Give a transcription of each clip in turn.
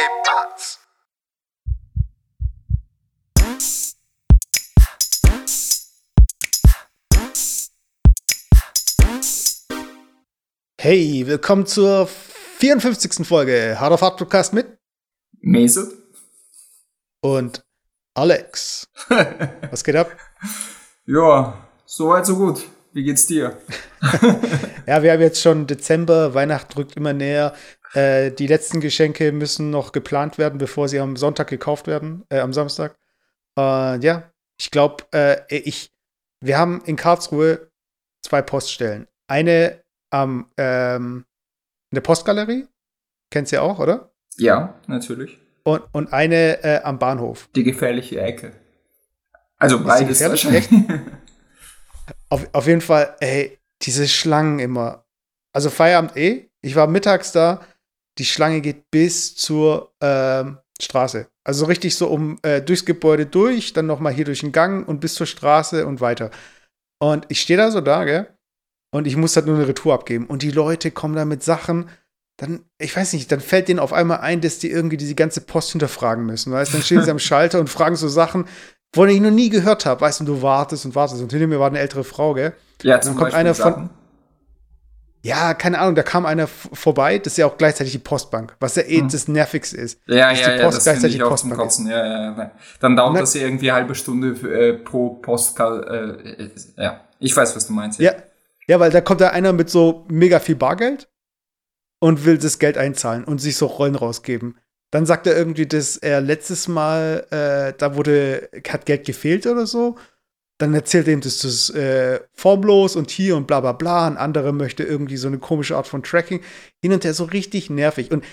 ¿Qué pasa? Hey, willkommen zur 54. Folge Hard of Hard Podcast mit Mesut? und Alex. Was geht ab? Ja, soweit so gut. Wie geht's dir? Ja, wir haben jetzt schon Dezember, Weihnachten rückt immer näher. Äh, die letzten Geschenke müssen noch geplant werden, bevor sie am Sonntag gekauft werden, äh, am Samstag. Äh, ja, ich glaube, äh, ich, wir haben in Karlsruhe zwei Poststellen. Eine am, ähm, in der Postgalerie, kennst du ja auch, oder? Ja, natürlich. Und, und eine äh, am Bahnhof. Die gefährliche Ecke. Also beides wahrscheinlich. Auf, auf jeden Fall, ey, diese Schlangen immer. Also Feierabend eh. Ich war mittags da. Die Schlange geht bis zur ähm, Straße. Also richtig so um äh, durchs Gebäude durch, dann noch mal hier durch den Gang und bis zur Straße und weiter. Und ich stehe da so da, gell? Und ich muss halt nur eine Retour abgeben. Und die Leute kommen da mit Sachen, dann, ich weiß nicht, dann fällt denen auf einmal ein, dass die irgendwie diese ganze Post hinterfragen müssen. Weißt dann stehen sie am Schalter und fragen so Sachen, von denen ich noch nie gehört habe. Weißt du, und du wartest und wartest. Und hinter mir war eine ältere Frau, gell? ja, zum kommt Beispiel einer von- Sachen. Ja, keine Ahnung, da kam einer vorbei, das ist ja auch gleichzeitig die Postbank, was ja eh Hm. das Nervigste ist. Ja, ja, die ja, das gleichzeitig ich auch zum Postbank Kotzen. Ja, ja, ja. Dann dauert dann- das irgendwie eine halbe Stunde äh, pro Postkarte. Äh, äh, ja, ich weiß, was du meinst. Ja, ja, weil da kommt da einer mit so mega viel Bargeld und will das Geld einzahlen und sich so Rollen rausgeben. Dann sagt er irgendwie, dass er letztes Mal, äh, da wurde, hat Geld gefehlt oder so. Dann erzählt er ihm, das äh, formlos und hier und bla bla bla. Ein anderer möchte irgendwie so eine komische Art von Tracking. Hin und her so richtig nervig. Und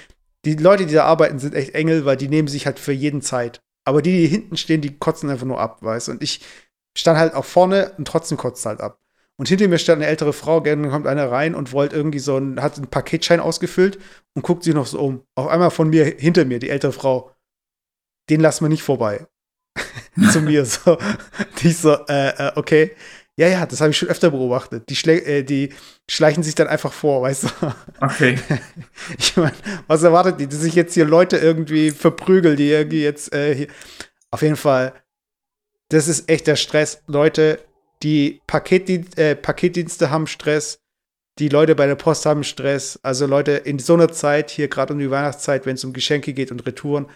die Leute, die da arbeiten, sind echt Engel, weil die nehmen sich halt für jeden Zeit. Aber die, die hinten stehen, die kotzen einfach nur ab, weißt. Und ich stand halt auch vorne und trotzdem kotzt halt ab. Und hinter mir stand eine ältere Frau, dann kommt einer rein und wollte irgendwie so ein, hat einen Paketschein ausgefüllt und guckt sich noch so um. Auf einmal von mir, hinter mir, die ältere Frau. Den lassen wir nicht vorbei. Zu mir so. Die so, äh, äh, okay. Ja, ja, das habe ich schon öfter beobachtet. Die, schlä äh, die schleichen sich dann einfach vor, weißt du? Okay. Ich meine, was erwartet die? Dass sich jetzt hier Leute irgendwie verprügeln, die irgendwie jetzt äh, hier. Auf jeden Fall, das ist echt der Stress. Leute, die Paketdien äh, Paketdienste haben Stress, die Leute bei der Post haben Stress. Also Leute, in so einer Zeit, hier gerade um die Weihnachtszeit, wenn es um Geschenke geht und Retouren,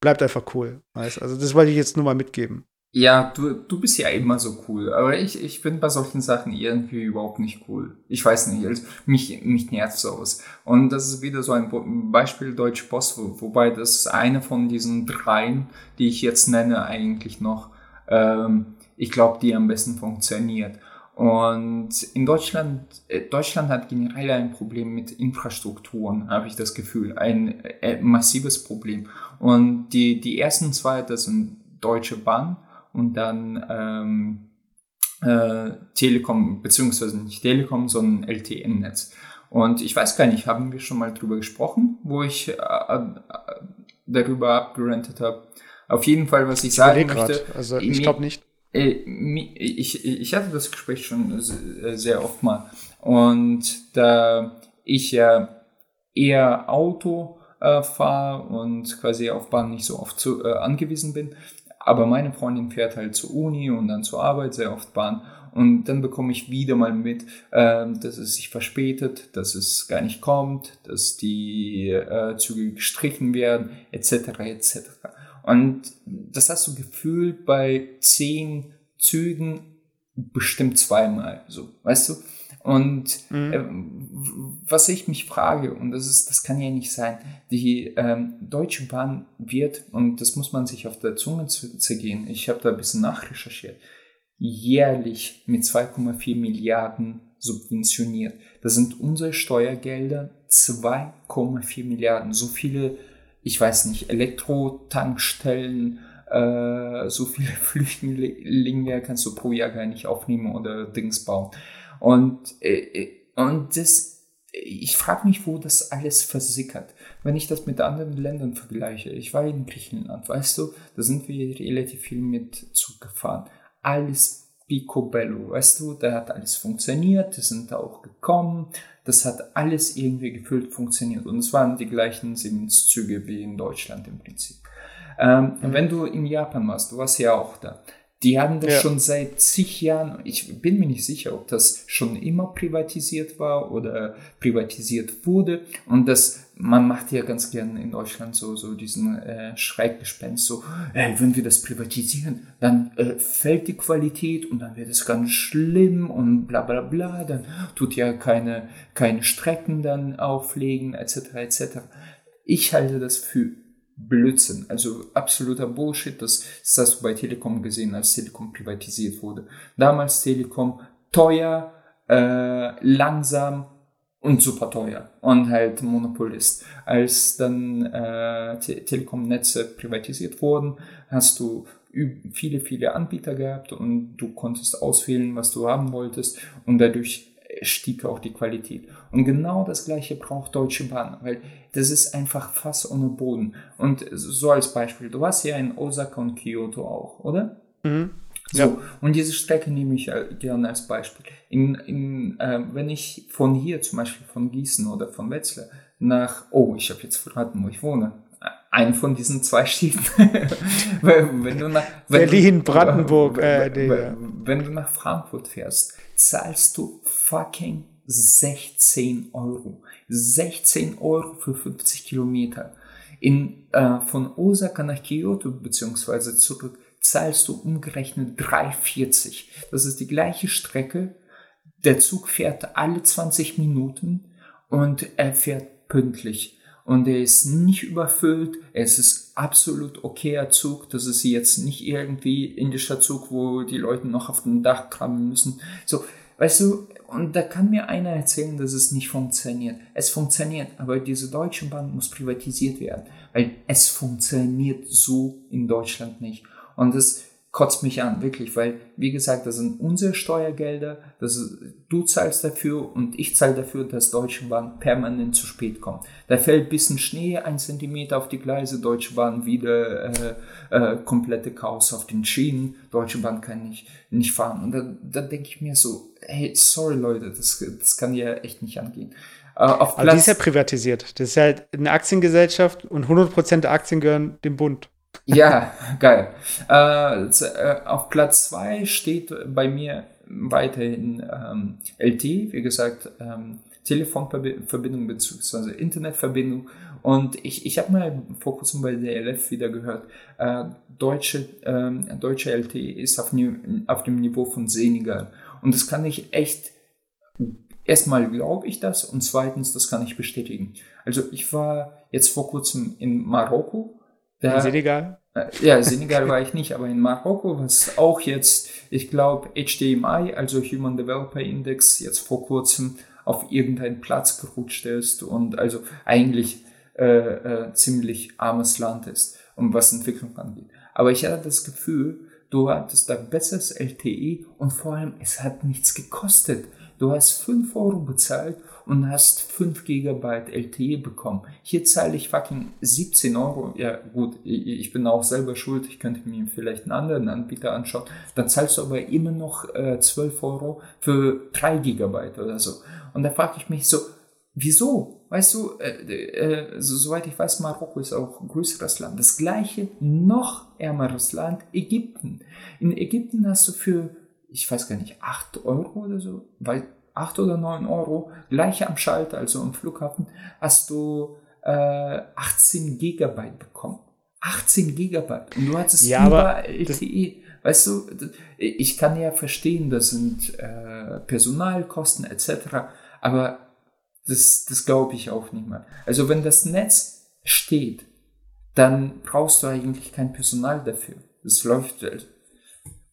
bleibt einfach cool. Weißt? Also das wollte ich jetzt nur mal mitgeben. Ja, du, du bist ja immer so cool, aber ich, ich bin bei solchen Sachen irgendwie überhaupt nicht cool. Ich weiß nicht, also mich, mich nervt sowas. Und das ist wieder so ein Beispiel Deutsche Post, wo, wobei das eine von diesen dreien, die ich jetzt nenne, eigentlich noch, ähm, ich glaube, die am besten funktioniert. Und in Deutschland, äh, Deutschland hat generell ein Problem mit Infrastrukturen, habe ich das Gefühl, ein äh, massives Problem. Und die, die ersten zwei, das sind Deutsche Bahn und dann ähm, äh, Telekom, beziehungsweise nicht Telekom, sondern LTN-Netz. Und ich weiß gar nicht, haben wir schon mal drüber gesprochen, wo ich äh, äh, darüber abgerantet habe. Auf jeden Fall, was ich sagen Überleg grad. möchte, Also ich glaube nicht. Äh, ich, ich hatte das Gespräch schon se- sehr oft mal. Und da ich ja eher Auto äh, fahre und quasi auf Bahn nicht so oft zu, äh, angewiesen bin, aber meine Freundin fährt halt zur Uni und dann zur Arbeit sehr oft Bahn. Und dann bekomme ich wieder mal mit, ähm, dass es sich verspätet, dass es gar nicht kommt, dass die äh, Züge gestrichen werden, etc. etc. Und das hast du gefühlt bei zehn Zügen bestimmt zweimal, so, weißt du? Und Mhm. äh, was ich mich frage, und das ist, das kann ja nicht sein, die ähm, Deutsche Bahn wird, und das muss man sich auf der Zunge zu- zergehen, ich habe da ein bisschen nachrecherchiert, jährlich mit 2,4 Milliarden subventioniert. Das sind unsere Steuergelder 2,4 Milliarden. So viele, ich weiß nicht, Elektrotankstellen, äh, so viele Flüchtlinge kannst du pro Jahr gar nicht aufnehmen oder Dings bauen. Und, äh, und das, ich frage mich, wo das alles versickert. Wenn ich das mit anderen Ländern vergleiche, ich war in Griechenland, weißt du, da sind wir relativ viel mit Zug gefahren. Alles picobello, weißt du, da hat alles funktioniert, die sind da auch gekommen, das hat alles irgendwie gefüllt funktioniert und es waren die gleichen Siemens-Züge wie in Deutschland im Prinzip. Ähm, mhm. Wenn du in Japan warst, du warst ja auch da, die haben das ja. schon seit zig Jahren, ich bin mir nicht sicher, ob das schon immer privatisiert war oder privatisiert wurde. Und das, man macht ja ganz gerne in Deutschland so, so diesen äh, Schreckgespenst, so, ey, wenn wir das privatisieren, dann äh, fällt die Qualität und dann wird es ganz schlimm und bla bla bla, dann tut ja keine, keine Strecken dann auflegen, etc. etc. Ich halte das für Blödsinn, also absoluter Bullshit. Das, das hast du bei Telekom gesehen, als Telekom privatisiert wurde. Damals Telekom teuer, äh, langsam und super teuer und halt Monopolist. Als dann äh, Te Telekom-Netze privatisiert wurden, hast du viele, viele Anbieter gehabt und du konntest auswählen, was du haben wolltest und dadurch stieg auch die Qualität. Und genau das gleiche braucht Deutsche Bahn, weil das ist einfach Fass ohne Boden. Und so als Beispiel, du hast ja in Osaka und Kyoto auch, oder? Mhm. So, ja. und diese Strecke nehme ich gerne als Beispiel. In, in, äh, wenn ich von hier, zum Beispiel von Gießen oder von Wetzlar, nach, oh, ich habe jetzt verraten, wo ich wohne, einen von diesen zwei Städten. wenn du nach, wenn Berlin, Brandenburg, äh, wenn, wenn du nach Frankfurt fährst, zahlst du fucking 16 Euro. 16 Euro für 50 Kilometer. In, äh, von Osaka nach Kyoto beziehungsweise zurück zahlst du umgerechnet 3,40. Das ist die gleiche Strecke. Der Zug fährt alle 20 Minuten und er fährt pünktlich. Und er ist nicht überfüllt. Es ist absolut okayer Zug. Das ist jetzt nicht irgendwie indischer Zug, wo die Leute noch auf dem Dach kramen müssen. So, weißt du, und da kann mir einer erzählen, dass es nicht funktioniert. Es funktioniert, aber diese Deutsche Bahn muss privatisiert werden, weil es funktioniert so in Deutschland nicht. Und das kotzt mich an, wirklich, weil, wie gesagt, das sind unsere Steuergelder, das ist, du zahlst dafür und ich zahle dafür, dass Deutsche Bahn permanent zu spät kommt. Da fällt bisschen Schnee, ein Zentimeter auf die Gleise, Deutsche Bahn wieder äh, äh, komplette Chaos auf den Schienen, Deutsche Bahn kann nicht, nicht fahren. Und da, da denke ich mir so, hey, sorry Leute, das, das kann ja echt nicht angehen. Äh, auf Aber die ist ja privatisiert. Das ist halt eine Aktiengesellschaft und 100% der Aktien gehören dem Bund. Ja, geil. Äh, äh, auf Platz zwei steht bei mir weiterhin ähm, LT, wie gesagt, ähm, Telefonverbindung bzw. Internetverbindung. Und ich, ich habe mal vor kurzem bei der LF wieder gehört, äh, deutsche, ähm, deutsche LT ist auf, auf dem Niveau von Senegal. Und das kann ich echt, erstmal glaube ich das und zweitens, das kann ich bestätigen. Also ich war jetzt vor kurzem in Marokko da, in Senegal? Äh, ja, Senegal war ich nicht, aber in Marokko, was auch jetzt, ich glaube, HDMI, also Human Developer Index, jetzt vor kurzem auf irgendeinen Platz gerutscht ist und also eigentlich äh, äh, ziemlich armes Land ist, um was Entwicklung angeht. Aber ich hatte das Gefühl, du hattest da besseres LTE und vor allem, es hat nichts gekostet. Du hast 5 Euro bezahlt und hast 5 GB LTE bekommen. Hier zahle ich fucking 17 Euro. Ja, gut, ich bin auch selber schuld. Ich könnte mir vielleicht einen anderen Anbieter anschauen. Dann zahlst du aber immer noch äh, 12 Euro für 3 GB oder so. Und da frage ich mich so, wieso? Weißt du, äh, äh, so, soweit ich weiß, Marokko ist auch ein größeres Land. Das gleiche, noch ärmeres Land, Ägypten. In Ägypten hast du für, ich weiß gar nicht, 8 Euro oder so, weil 8 oder 9 Euro, gleich am Schalter, also am Flughafen, hast du äh, 18 Gigabyte bekommen. 18 Gigabyte. Und du hattest ja, überall LTE. Weißt du, ich kann ja verstehen, das sind äh, Personalkosten etc. Aber das, das glaube ich auch nicht mal. Also wenn das Netz steht, dann brauchst du eigentlich kein Personal dafür. Das läuft.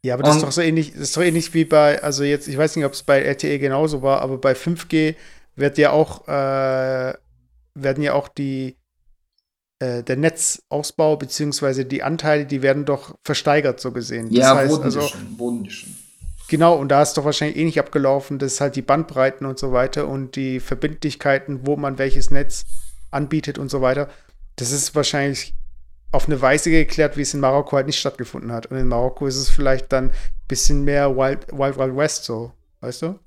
Ja, aber das und ist doch so ähnlich, das ist doch ähnlich wie bei, also jetzt, ich weiß nicht, ob es bei LTE genauso war, aber bei 5G wird ja auch, äh, werden ja auch die, äh, der Netzausbau beziehungsweise die Anteile, die werden doch versteigert, so gesehen. Ja, das heißt, also, Bodendischen. Genau, und da ist doch wahrscheinlich ähnlich abgelaufen, dass halt die Bandbreiten und so weiter und die Verbindlichkeiten, wo man welches Netz anbietet und so weiter, das ist wahrscheinlich auf eine Weise geklärt, wie es in Marokko halt nicht stattgefunden hat. Und in Marokko ist es vielleicht dann bisschen mehr Wild Wild, Wild West so, weißt du?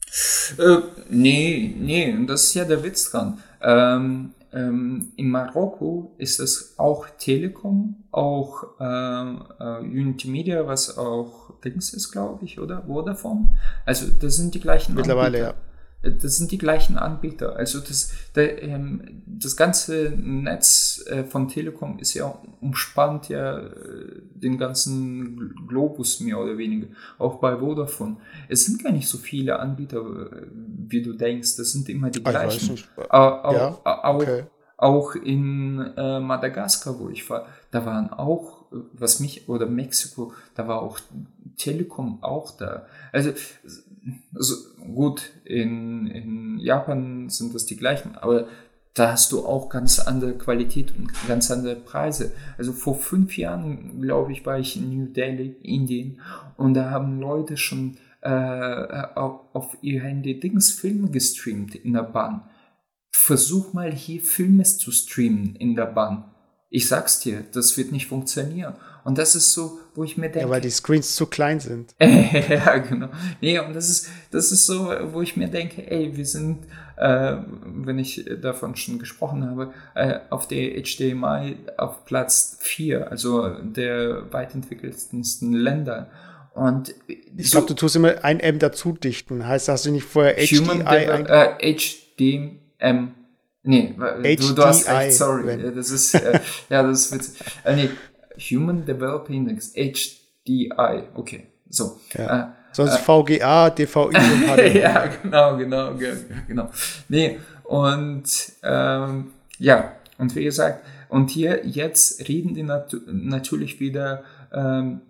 Äh, nee, nee, das ist ja der Witz dran. Ähm, ähm, in Marokko ist es auch Telekom, auch äh, äh, Unity Media, was auch Dings ist, glaube ich, oder Vodafone. Also das sind die gleichen. Mittlerweile, Anbieter. ja. Das sind die gleichen Anbieter. Also das, der, ähm, das ganze Netz äh, von Telekom ist ja umspannt ja äh, den ganzen Globus mehr oder weniger. Auch bei Vodafone. Es sind gar nicht so viele Anbieter, äh, wie du denkst. Das sind immer die gleichen. Auch, ja, okay. auch, auch in äh, Madagaskar, wo ich war, da waren auch, was mich, oder Mexiko, da war auch Telekom auch da. Also also gut, in, in Japan sind das die gleichen, aber da hast du auch ganz andere Qualität und ganz andere Preise. Also vor fünf Jahren, glaube ich, war ich in New Delhi, Indien, und da haben Leute schon äh, auf, ihr Handy Dings Filme gestreamt in der Bahn. Versuch mal hier Filme zu streamen in der Bahn. Ich sag's dir, das wird nicht funktionieren. Und das ist so, wo ich mir denke. Ja, weil die Screens zu klein sind. ja, genau. Nee, und das ist, das ist so, wo ich mir denke, ey, wir sind, äh, wenn ich davon schon gesprochen habe, äh, auf der HDMI auf Platz 4, also der weit entwickelsten Länder. Und ich glaube, du tust immer ein M dazu dichten. Heißt, hast du nicht vorher HDMI? Äh, HDM. Nee, du, du hast recht, sorry. Das ist, äh, ja, das ist witzig. Äh, nee, Human Developer Index, HDI, okay, so. Ja. Äh, Sonst äh, VGA, DVI ja, genau, genau, genau. Nee, und ähm, ja, und wie gesagt, und hier jetzt reden die nat natürlich wieder, ähm,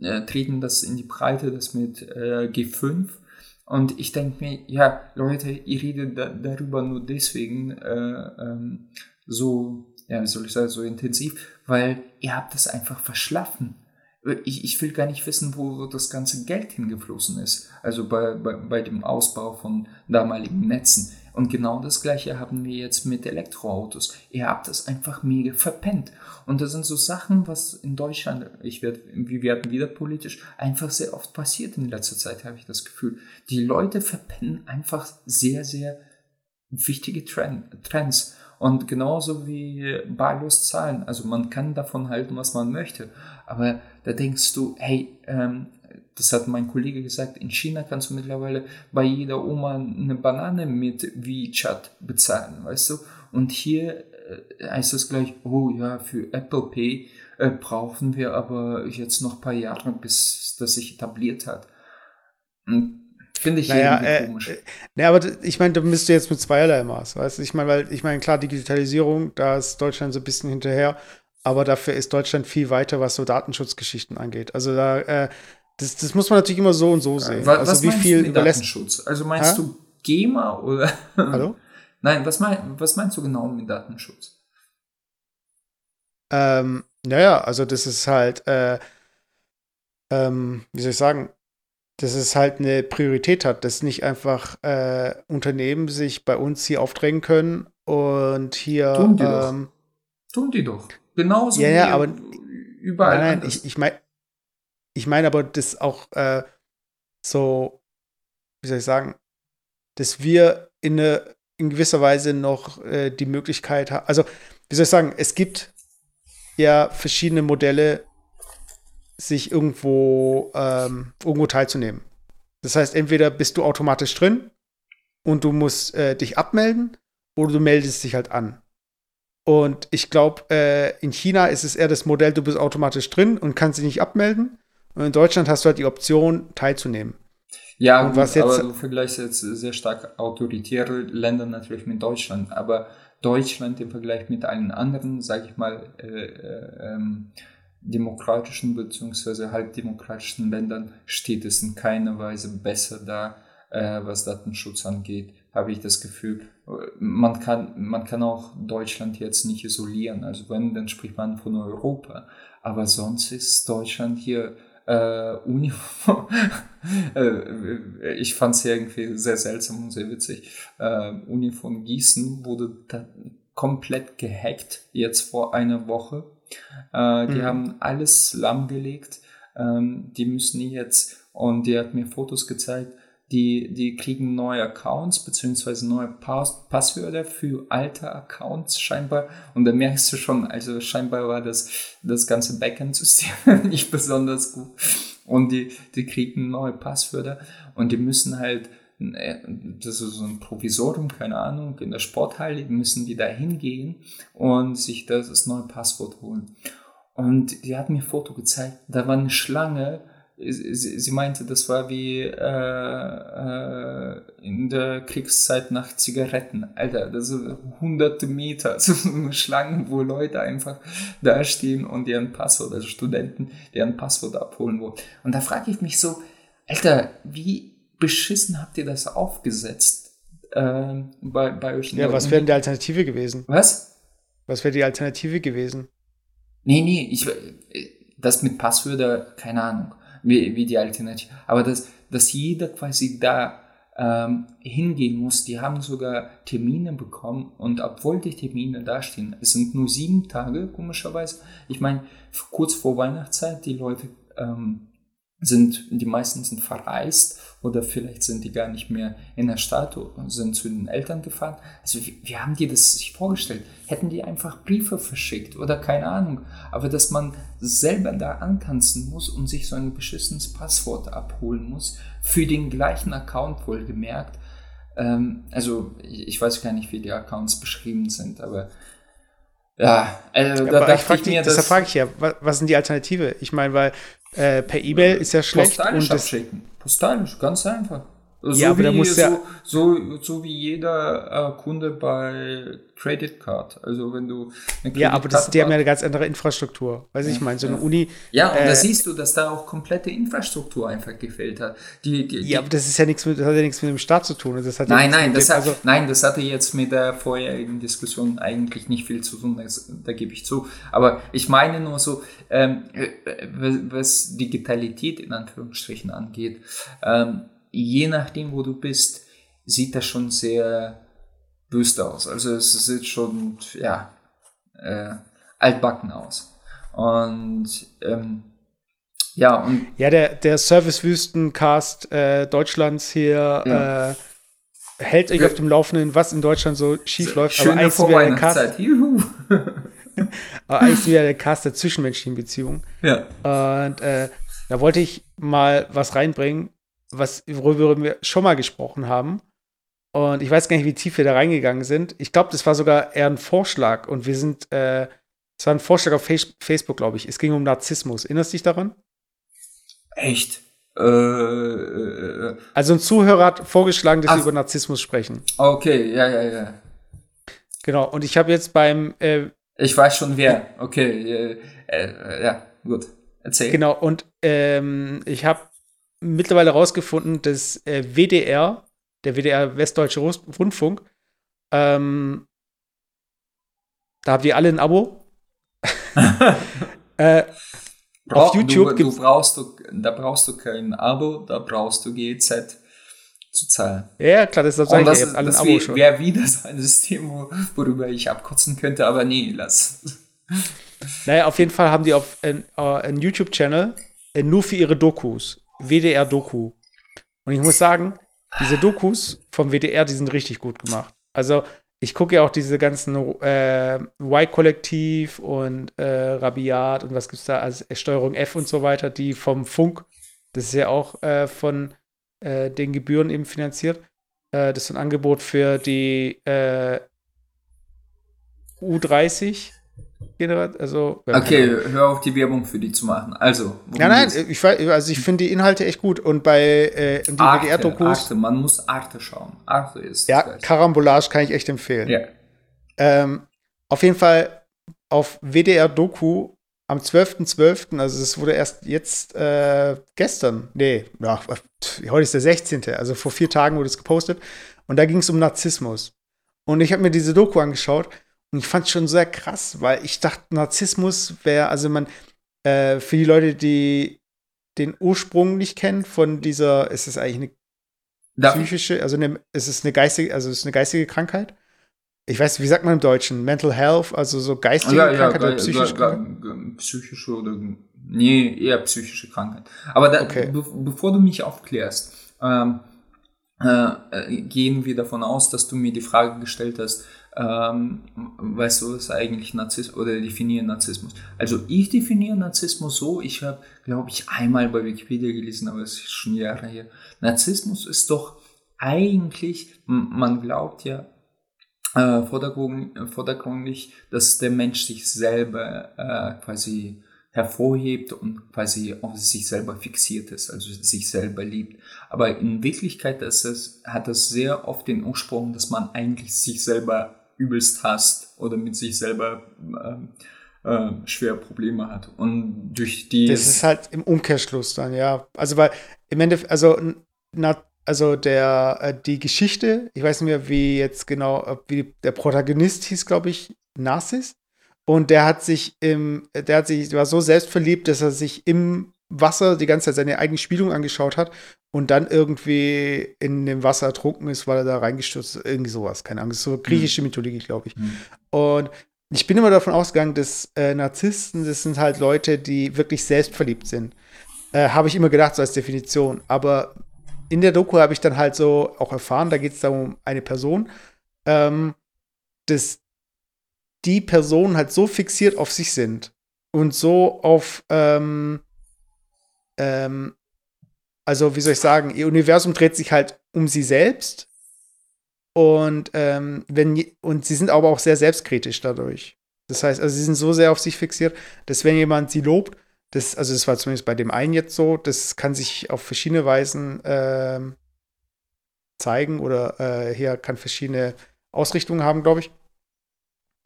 äh, treten das in die Breite, das mit äh, G5. Und ich denke mir, ja, Leute, ihr redet da, darüber nur deswegen äh, ähm, so ja, soll ich sagen, so intensiv, weil ihr habt das einfach verschlafen. Ich, ich will gar nicht wissen, wo das ganze Geld hingeflossen ist. Also bei, bei, bei dem Ausbau von damaligen Netzen. Und genau das gleiche haben wir jetzt mit Elektroautos. Ihr habt das einfach mega verpennt. Und das sind so Sachen, was in Deutschland, ich werde, wir werden wieder politisch, einfach sehr oft passiert in letzter Zeit, habe ich das Gefühl. Die Leute verpennen einfach sehr, sehr wichtige Trends. Und genauso wie barlos zahlen. Also man kann davon halten, was man möchte. Aber da denkst du, hey, ähm, das hat mein Kollege gesagt, in China kannst du mittlerweile bei jeder Oma eine Banane mit WeChat bezahlen, weißt du? Und hier äh, heißt es gleich, oh ja, für Apple Pay äh, brauchen wir aber jetzt noch ein paar Jahre, bis das sich etabliert hat. Und Finde ich naja, äh, komisch. Äh, naja, aber ich meine, da bist du jetzt mit zweierlei Maß, weißt du? Ich meine, weil, ich meine, klar, Digitalisierung, da ist Deutschland so ein bisschen hinterher, aber dafür ist Deutschland viel weiter, was so Datenschutzgeschichten angeht. Also da, äh, das, das muss man natürlich immer so und so sehen. Was, also wie viel du Datenschutz? Also meinst ha? du GEMA oder? Hallo? Nein, was, mein, was meinst du genau mit Datenschutz? Ähm, naja, also das ist halt, äh, ähm, wie soll ich sagen, dass es halt eine Priorität hat, dass nicht einfach äh, Unternehmen sich bei uns hier aufdrängen können und hier. Tun die ähm, doch. Tun die doch. Genauso ja, ja, aber überall. Nein, nein, ich, ich meine ich mein aber das auch äh, so, wie soll ich sagen, dass wir in, eine, in gewisser Weise noch äh, die Möglichkeit haben. Also, wie soll ich sagen, es gibt ja verschiedene Modelle, sich irgendwo, ähm, irgendwo teilzunehmen. Das heißt, entweder bist du automatisch drin und du musst äh, dich abmelden oder du meldest dich halt an. Und ich glaube, äh, in China ist es eher das Modell, du bist automatisch drin und kannst dich nicht abmelden. Und in Deutschland hast du halt die Option, teilzunehmen. Ja, gut, jetzt, aber du vergleichst jetzt sehr stark autoritäre Länder natürlich mit Deutschland. Aber Deutschland im Vergleich mit allen anderen, sage ich mal, äh, äh, ähm, demokratischen bzw. halbdemokratischen Ländern steht es in keiner Weise besser da, äh, was Datenschutz angeht, habe ich das Gefühl. Man kann, man kann auch Deutschland jetzt nicht isolieren. Also wenn, dann spricht man von Europa. Aber sonst ist Deutschland hier äh, Uniform. äh, ich fand es irgendwie sehr seltsam und sehr witzig. Äh, Uni von Gießen wurde komplett gehackt jetzt vor einer Woche äh, die mhm. haben alles lahmgelegt. ähm, die müssen jetzt, und die hat mir Fotos gezeigt, die, die kriegen neue Accounts beziehungsweise neue Pass Passwörter für alte Accounts scheinbar. Und da merkst du schon, also scheinbar war das, das ganze Backend-System nicht besonders gut. Und die, die kriegen neue Passwörter und die müssen halt, äh, das ist so ein Provisorium, keine Ahnung, in der Sporthalle müssen die da hingehen und sich das, das neue Passwort holen. Und die hat mir ein Foto gezeigt, da war eine Schlange sie, sie meinte, das war wie äh, äh, in der Kriegszeit nach Zigaretten. Alter, das sind hunderte Meter, so Schlangen, wo Leute einfach da stehen und ihren Passwort, also Studenten, deren Passwort abholen wollen. Und da frage ich mich so, Alter, wie beschissen habt ihr das aufgesetzt äh, bei, bei euch? Ja, was wäre denn die Alternative gewesen? Was? Was wäre die Alternative gewesen? Nee, nee, ich, das mit Passwörter, keine Ahnung wie, wie die Alternative. Aber dass, dass jeder quasi da ähm, hingehen muss, die haben sogar Termine bekommen und obwohl die Termine da stehen, es sind nur sieben Tage, komischerweise. Ich meine, kurz vor Weihnachtszeit, die Leute ähm, sind, die meisten sind verreist oder vielleicht sind die gar nicht mehr in der Stadt und sind zu den Eltern gefahren. Also wie, wie haben die das sich vorgestellt? Hätten die einfach Briefe verschickt oder keine Ahnung. Aber dass man selber da antanzen muss und sich so ein beschissenes Passwort abholen muss, für den gleichen Account wohlgemerkt. Ähm, also ich weiß gar nicht, wie die Accounts beschrieben sind, aber ja, also da dachte ich, ich mir, deshalb frage ich ja, was, was sind die Alternative? Ich meine, weil äh, per E-Mail ist ja schlecht. Postalisch und abschicken. Postalisch, ganz einfach. So ja, aber da muss so, ja so, so wie jeder äh, Kunde bei Credit Card. Also wenn du Ja, aber das, die haben ja eine ganz andere Infrastruktur. Weiß ja, ich meine, so eine Uni. Ja, und äh, da siehst du, dass da auch komplette Infrastruktur einfach gefehlt hat. Die, die, ja, die, aber das ist ja nichts mit, das hat ja nichts mit dem Staat zu tun. Das hat nein, ja nein, das hat, also, nein, das hatte jetzt mit der vorherigen Diskussion eigentlich nicht viel zu tun, das, da gebe ich zu. Aber ich meine nur so, ähm, äh, was Digitalität in Anführungsstrichen angeht, ähm, je nachdem, wo du bist, sieht das schon sehr böse aus. Also es sieht schon, ja, äh, altbacken aus. Und ähm, ja, und. Ja, der, der Service-Wüsten-Cast äh, Deutschlands hier ja. äh, hält euch auf dem Laufenden, was in Deutschland so schief läuft. Schöne aber eigentlich wieder der Cast, aber eigentlich wieder der Cast der zwischenmenschlichen Beziehungen. Ja. Und äh, da wollte ich mal was reinbringen, was, worüber wir schon mal gesprochen haben. Und ich weiß gar nicht, wie tief wir da reingegangen sind. Ich glaube, das war sogar eher ein Vorschlag. Und wir sind, äh, es war ein Vorschlag auf Facebook, glaube ich. Es ging um Narzissmus. Erinnerst du dich daran? Echt? Äh, äh, also ein Zuhörer hat vorgeschlagen, dass ach, wir über Narzissmus sprechen. Okay, ja, ja, ja. Genau, und ich habe jetzt beim äh, Ich weiß schon wer. Okay, äh, ja, gut. Erzähl. Genau, und ähm, ich habe mittlerweile herausgefunden, dass äh, WDR, der WDR Westdeutsche Rundfunk, ähm, da habt ihr alle ein Abo. äh, auf YouTube du, du brauchst du, da brauchst du kein Abo, da brauchst du GZ zu zahlen. Ja, klar, das, das, Und das, ich, das wäre wär wieder so ein System, worüber ich abkotzen könnte, aber nee, lass. Naja, auf jeden Fall haben die auf äh, einen YouTube-Channel äh, nur für ihre Dokus. WDR-Doku. Und ich muss sagen, diese Dokus vom WDR, die sind richtig gut gemacht. Also, ich gucke ja auch diese ganzen äh, Y-Kollektiv und äh, Rabiat und was gibt's da, also Steuerung F und so weiter, die vom Funk, das ist ja auch äh, von äh, den Gebühren eben finanziert. Äh, das ist ein Angebot für die äh, U30 also, okay, hör auf die Werbung für die zu machen. Also, ja, nein, ich, also ich finde die Inhalte echt gut und bei äh, die WDR-Dokus. Arte, man muss Arte schauen. Arte ist. Ja, Karambolage kann ich echt empfehlen. Ja. Ähm, auf jeden Fall auf WDR-Doku am 12.12., .12., also es wurde erst jetzt äh, gestern, nee, ja, heute ist der 16., also vor vier Tagen wurde es gepostet und da ging es um Narzissmus. Und ich habe mir diese Doku angeschaut und ich fand es schon sehr krass, weil ich dachte, Narzissmus wäre, also man, äh, für die Leute, die den Ursprung nicht kennen von dieser, ist es eigentlich eine psychische, also eine, ist es eine geistige, also ist eine geistige Krankheit? Ich weiß, wie sagt man im Deutschen? Mental Health, also so geistige ja, Krankheit ja, oder psychische Krankheit? Psychische oder Nee, eher psychische Krankheit. Aber da, okay. be bevor du mich aufklärst, ähm, äh, gehen wir davon aus, dass du mir die Frage gestellt hast, ähm, weißt du, was eigentlich Narzissmus oder definieren Narzissmus? Also ich definiere Narzissmus so, ich habe, glaube ich, einmal bei Wikipedia gelesen, aber es ist schon Jahre her. Narzissmus ist doch eigentlich, man glaubt ja äh, vordergründig, dass der Mensch sich selber äh, quasi hervorhebt und quasi auf sich selber fixiert ist, also sich selber liebt. Aber in Wirklichkeit ist es, hat das sehr oft den Ursprung, dass man eigentlich sich selber übelst hasst oder mit sich selber äh, äh, schwer Probleme hat. Und durch die. Das ist halt im Umkehrschluss dann, ja. Also, weil im Endeffekt, also, na, also der, äh, die Geschichte, ich weiß nicht mehr, wie jetzt genau, wie der Protagonist hieß, glaube ich, Narcis. Und der hat sich im, der hat sich, der war so selbstverliebt, dass er sich im Wasser die ganze Zeit seine eigene Spielung angeschaut hat und dann irgendwie in dem Wasser ertrunken ist, weil er da reingestürzt ist. Irgendwie sowas, keine ist so griechische mhm. Mythologie, glaube ich. Mhm. Und ich bin immer davon ausgegangen, dass äh, Narzissten, das sind halt Leute, die wirklich selbstverliebt sind. Äh, habe ich immer gedacht, so als Definition. Aber in der Doku habe ich dann halt so auch erfahren, da geht es da um eine Person, ähm, dass die Personen halt so fixiert auf sich sind und so auf ähm, ähm, also wie soll ich sagen, ihr Universum dreht sich halt um sie selbst und ähm, wenn und sie sind aber auch sehr selbstkritisch dadurch. Das heißt, also sie sind so sehr auf sich fixiert, dass wenn jemand sie lobt, das, also das war zumindest bei dem einen jetzt so, das kann sich auf verschiedene Weisen äh, zeigen oder äh, hier kann verschiedene Ausrichtungen haben, glaube ich.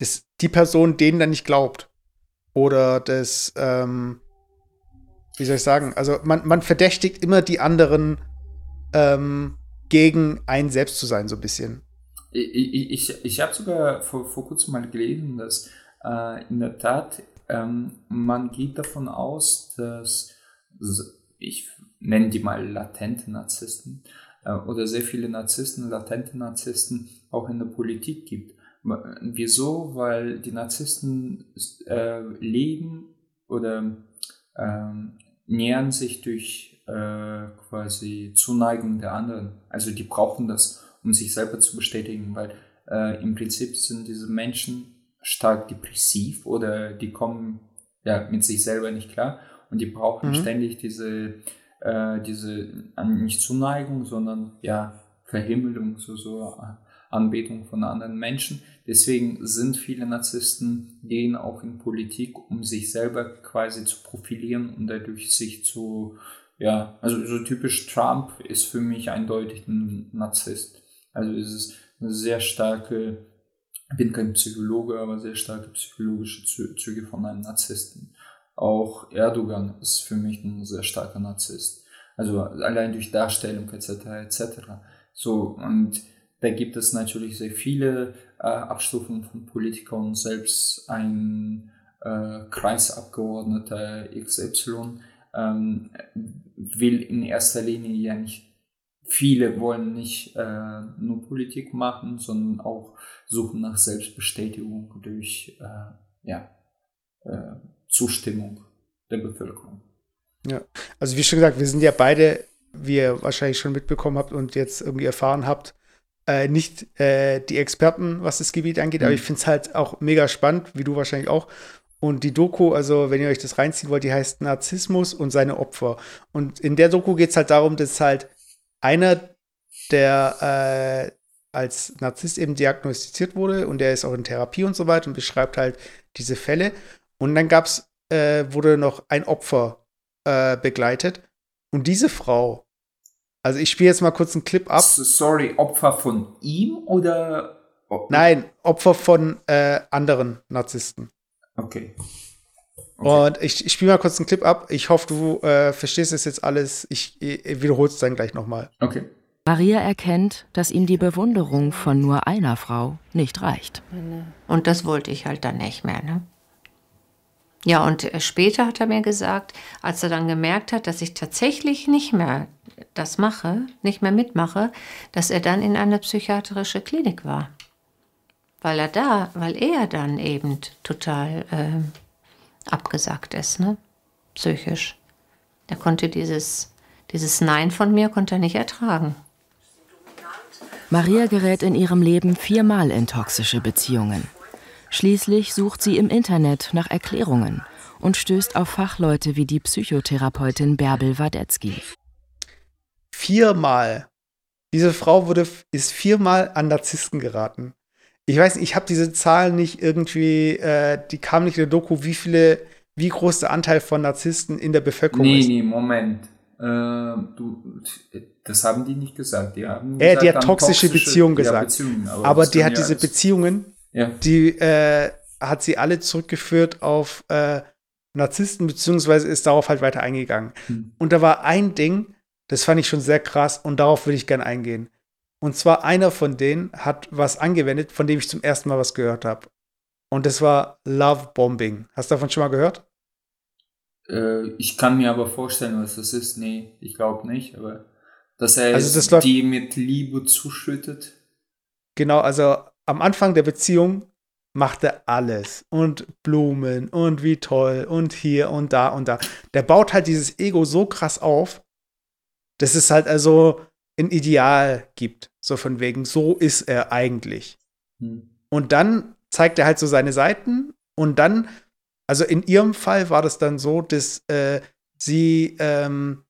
Dass die Person denen dann nicht glaubt. Oder das, ähm, wie soll ich sagen, also man, man verdächtigt immer die anderen ähm, gegen einen selbst zu sein, so ein bisschen. Ich, ich, ich habe sogar vor, vor kurzem mal gelesen, dass äh, in der Tat ähm, man geht davon aus, dass ich nenne die mal latente Narzissten äh, oder sehr viele Narzissten, latente Narzissten auch in der Politik gibt. Wieso? Weil die Narzissten äh, leben oder ähm, nähern sich durch äh, quasi Zuneigung der anderen. Also die brauchen das, um sich selber zu bestätigen, weil äh, im Prinzip sind diese Menschen stark depressiv oder die kommen ja mit sich selber nicht klar und die brauchen mhm. ständig diese äh, diese äh, nicht Zuneigung, sondern ja Verhimmelung, so so Anbetung von anderen Menschen. Deswegen sind viele Narzissten gehen auch in Politik, um sich selber quasi zu profilieren und dadurch sich zu, ja, also so typisch Trump ist für mich eindeutig ein Narzisst. Also es ist eine sehr starke, ich bin kein Psychologe, aber sehr starke psychologische Züge von einem Narzissten. Auch Erdogan ist für mich ein sehr starker Narzisst. Also allein durch Darstellung etc. etc. So und da gibt es natürlich sehr viele äh, Abstufungen von Politikern, selbst ein äh, Kreisabgeordneter XY ähm, will in erster Linie ja nicht, viele wollen nicht äh, nur Politik machen, sondern auch suchen nach Selbstbestätigung durch äh, ja, äh, Zustimmung der Bevölkerung. Ja, also wie schon gesagt, wir sind ja beide, wie ihr wahrscheinlich schon mitbekommen habt und jetzt irgendwie erfahren habt, äh, nicht äh, die Experten, was das Gebiet angeht, mhm. aber ich finde es halt auch mega spannend, wie du wahrscheinlich auch. Und die Doku, also wenn ihr euch das reinziehen wollt, die heißt Narzissmus und seine Opfer. Und in der Doku geht es halt darum, dass halt einer, der äh, als Narzisst eben diagnostiziert wurde und der ist auch in Therapie und so weiter und beschreibt halt diese Fälle. Und dann gab's, äh, wurde noch ein Opfer äh, begleitet. Und diese Frau also ich spiele jetzt mal kurz einen Clip ab. Sorry, Opfer von ihm oder? Nein, Opfer von äh, anderen Narzissten. Okay. okay. Und ich, ich spiele mal kurz einen Clip ab. Ich hoffe, du äh, verstehst es jetzt alles. Ich, ich wiederhole es dann gleich nochmal. Okay. Maria erkennt, dass ihm die Bewunderung von nur einer Frau nicht reicht. Und das wollte ich halt dann nicht mehr. Ne? Ja, und äh, später hat er mir gesagt, als er dann gemerkt hat, dass ich tatsächlich nicht mehr das mache, nicht mehr mitmache, dass er dann in eine psychiatrische Klinik war. Weil er da, weil er dann eben total äh, abgesagt ist. Ne? psychisch. Er konnte dieses, dieses Nein von mir konnte er nicht ertragen. Maria gerät in ihrem Leben viermal in toxische Beziehungen. Schließlich sucht sie im Internet nach Erklärungen und stößt auf Fachleute wie die Psychotherapeutin Bärbel Wadetzky. Viermal. Diese Frau wurde, ist viermal an Narzissten geraten. Ich weiß nicht, ich habe diese Zahlen nicht irgendwie, äh, die kam nicht in der Doku, wie viele, wie groß der Anteil von Narzissten in der Bevölkerung nee, ist. Nee, nee, Moment. Äh, du, das haben die nicht gesagt. Die haben äh, gesagt, die hat toxische, toxische Beziehungen gesagt. Beziehungen, aber, aber die hat diese Beziehungen, ja. die äh, hat sie alle zurückgeführt auf äh, Narzissten, beziehungsweise ist darauf halt weiter eingegangen. Hm. Und da war ein Ding, das fand ich schon sehr krass und darauf würde ich gerne eingehen. Und zwar einer von denen hat was angewendet, von dem ich zum ersten Mal was gehört habe. Und das war Love Bombing. Hast du davon schon mal gehört? Äh, ich kann mir aber vorstellen, was das ist. Nee, ich glaube nicht. Aber dass er also das die mit Liebe zuschüttet. Genau, also am Anfang der Beziehung macht er alles und Blumen und wie toll und hier und da und da. Der baut halt dieses Ego so krass auf, dass es halt also ein Ideal gibt. So von wegen, so ist er eigentlich. Hm. Und dann zeigt er halt so seine Seiten und dann, also in ihrem Fall war das dann so, dass äh, sie ähm,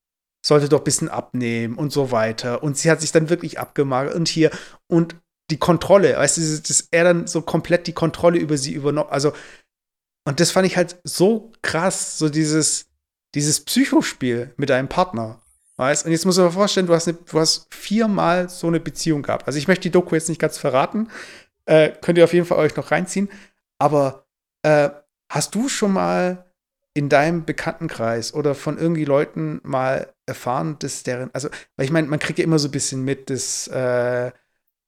sollte doch ein bisschen abnehmen und so weiter. Und sie hat sich dann wirklich abgemagert und hier und die Kontrolle, weißt du, dass er dann so komplett die Kontrolle über sie übernommen. Also, und das fand ich halt so krass, so dieses, dieses Psychospiel mit deinem Partner. Weißt? Und jetzt musst du dir vorstellen, du hast, eine, du hast viermal so eine Beziehung gehabt. Also ich möchte die Doku jetzt nicht ganz verraten. Äh, könnt ihr auf jeden Fall euch noch reinziehen. Aber äh, hast du schon mal in deinem Bekanntenkreis oder von irgendwie Leuten mal erfahren, dass deren, also, weil ich meine, man kriegt ja immer so ein bisschen mit, dass äh,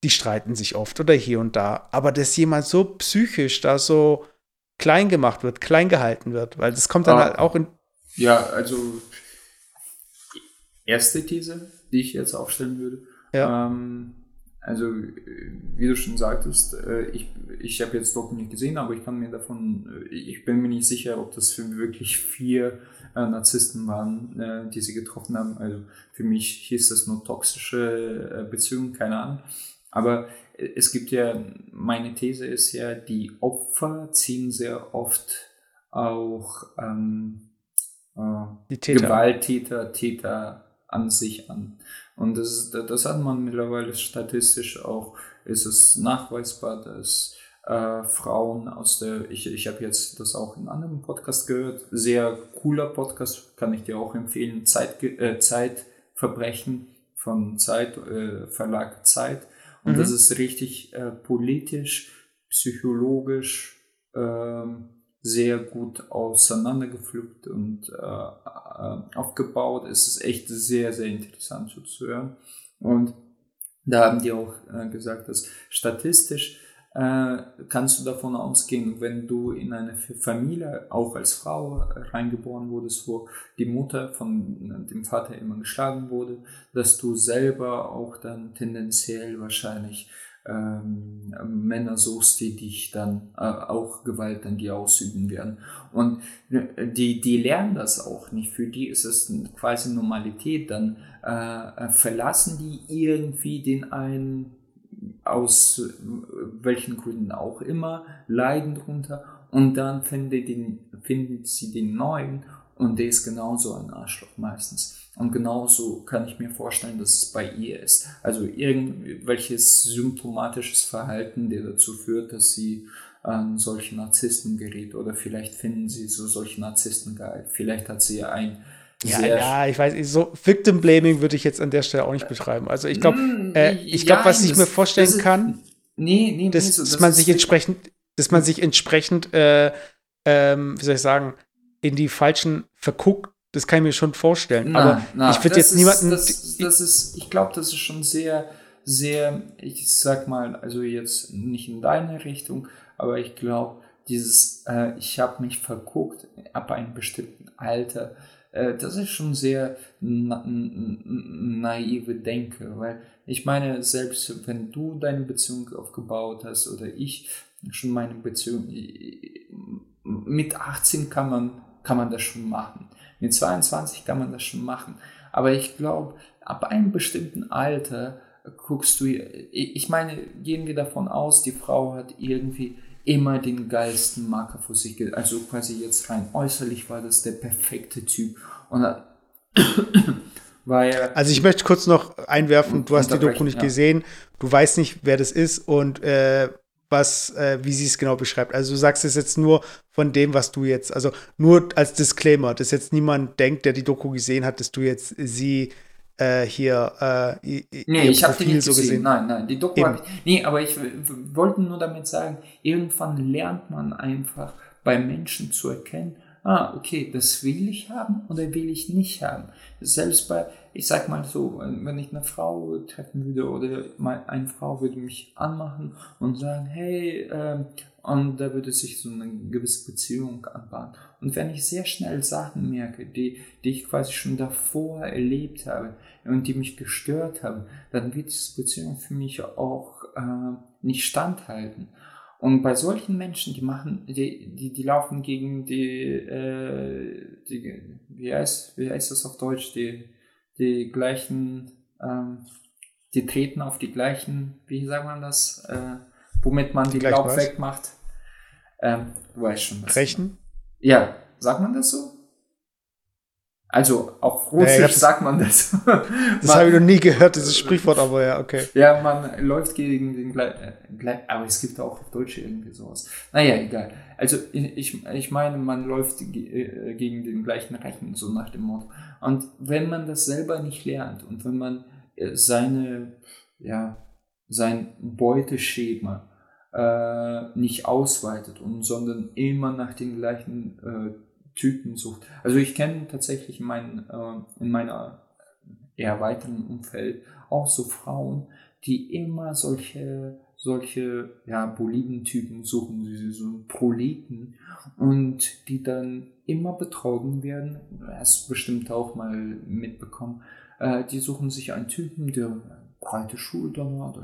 die streiten sich oft oder hier und da, aber dass jemand so psychisch da so klein gemacht wird, klein gehalten wird, weil das kommt dann ah, halt auch in. Ja, also erste These, die ich jetzt aufstellen würde. Ja. Ähm, also, wie du schon sagtest, äh, ich, ich habe jetzt Doku nicht gesehen, aber ich kann mir davon, äh, ich bin mir nicht sicher, ob das für wirklich vier äh, Narzissten waren, äh, die sie getroffen haben. Also für mich hieß das nur toxische äh, Beziehungen, keine Ahnung. Aber äh, es gibt ja, meine These ist ja, die Opfer ziehen sehr oft auch ähm, die Täter. Gewalttäter, Täter an sich an. Und das, das hat man mittlerweile statistisch auch, ist es nachweisbar, dass äh, Frauen aus der, ich, ich habe jetzt das auch in einem anderen Podcast gehört, sehr cooler Podcast, kann ich dir auch empfehlen, Zeit, äh, Zeitverbrechen von Zeit, äh, Verlag Zeit. Und mhm. das ist richtig äh, politisch, psychologisch, ähm, sehr gut auseinandergepflückt und äh, äh, aufgebaut. Es ist echt sehr, sehr interessant zuzuhören. Und da haben die auch äh, gesagt, dass statistisch äh, kannst du davon ausgehen, wenn du in eine Familie auch als Frau reingeboren wurdest, wo die Mutter von dem Vater immer geschlagen wurde, dass du selber auch dann tendenziell wahrscheinlich ähm, Männer suchst, die dich dann äh, auch Gewalt an dir ausüben werden. Und äh, die, die lernen das auch nicht. Für die ist es quasi Normalität. Dann äh, verlassen die irgendwie den einen aus welchen Gründen auch immer, leiden drunter und dann findet, den, findet sie den neuen und der ist genauso ein Arschloch meistens. Und genauso kann ich mir vorstellen, dass es bei ihr ist. Also irgendwelches symptomatisches Verhalten, der dazu führt, dass sie an solche Narzissten gerät. Oder vielleicht finden sie so solche Narzissten geil. Vielleicht hat sie ein ja, ja, ich weiß, so Victim Blaming würde ich jetzt an der Stelle auch nicht beschreiben. Also ich glaube, mm, äh, ich glaube, ja, was ich mir vorstellen ist, kann, nee, nee, dass, so, dass man sich entsprechend, dass man sich entsprechend, äh, ähm, wie soll ich sagen, in die falschen verguckt das kann ich mir schon vorstellen. Na, aber na, ich würde jetzt ist, niemanden. Das, das ist, ich glaube, das ist schon sehr, sehr, ich sag mal, also jetzt nicht in deine Richtung, aber ich glaube, dieses, äh, ich habe mich verguckt ab einem bestimmten Alter, das ist schon sehr na naive Denke, weil ich meine, selbst wenn du deine Beziehung aufgebaut hast oder ich schon meine Beziehung, mit 18 kann man, kann man das schon machen Mit 22 kann man das schon machen. Aber ich glaube, ab einem bestimmten Alter guckst du, ich meine, gehen wir davon aus, die Frau hat irgendwie immer den geilsten Marker vor sich, also quasi jetzt rein äußerlich war das der perfekte Typ und weil also ich möchte kurz noch einwerfen, du hast die Doku nicht ja. gesehen, du weißt nicht, wer das ist und äh, was, äh, wie sie es genau beschreibt. Also du sagst es jetzt nur von dem, was du jetzt, also nur als Disclaimer, dass jetzt niemand denkt, der die Doku gesehen hat, dass du jetzt sie äh, hier äh, Nee, ich habe die nicht so gesehen. gesehen. Nein, nein, die Doku habe ich. Nee, aber ich wollte nur damit sagen, irgendwann lernt man einfach bei Menschen zu erkennen, ah, okay, das will ich haben oder will ich nicht haben. Selbst bei, ich sag mal so, wenn ich eine Frau treffen würde oder eine Frau würde mich anmachen und sagen, hey, ähm, und da würde sich so eine gewisse Beziehung anbahnen. Und wenn ich sehr schnell Sachen merke, die, die ich quasi schon davor erlebt habe und die mich gestört haben, dann wird diese Beziehung für mich auch äh, nicht standhalten. Und bei solchen Menschen, die machen, die, die, die laufen gegen die, äh, die wie heißt, wie heißt das auf Deutsch, die, die gleichen, ähm, die treten auf die gleichen, wie sagt man das, äh, womit man die, die Laub wegmacht. Ähm, du weißt schon was. Rechen? Ja, sagt man das so? Also auf Russisch ja, sagt man das. das habe ich noch nie gehört, dieses Sprichwort, aber ja, okay. Ja, man läuft gegen den gleichen, äh, aber es gibt auch auf Deutsch irgendwie sowas. Naja, egal. Also ich, ich meine, man läuft äh, gegen den gleichen Rechen, so nach dem Motto. Und wenn man das selber nicht lernt und wenn man äh, seine, ja, sein Beuteschema äh, nicht ausweitet und sondern immer nach den gleichen äh, Typen sucht. Also ich kenne tatsächlich in, mein, äh, in meiner eher weiteren Umfeld auch so Frauen, die immer solche solche ja, Boliden-Typen suchen, so Proleten und die dann immer betrogen werden. Hast du bestimmt auch mal mitbekommen. Äh, die suchen sich einen Typen, der breite Schultern hat,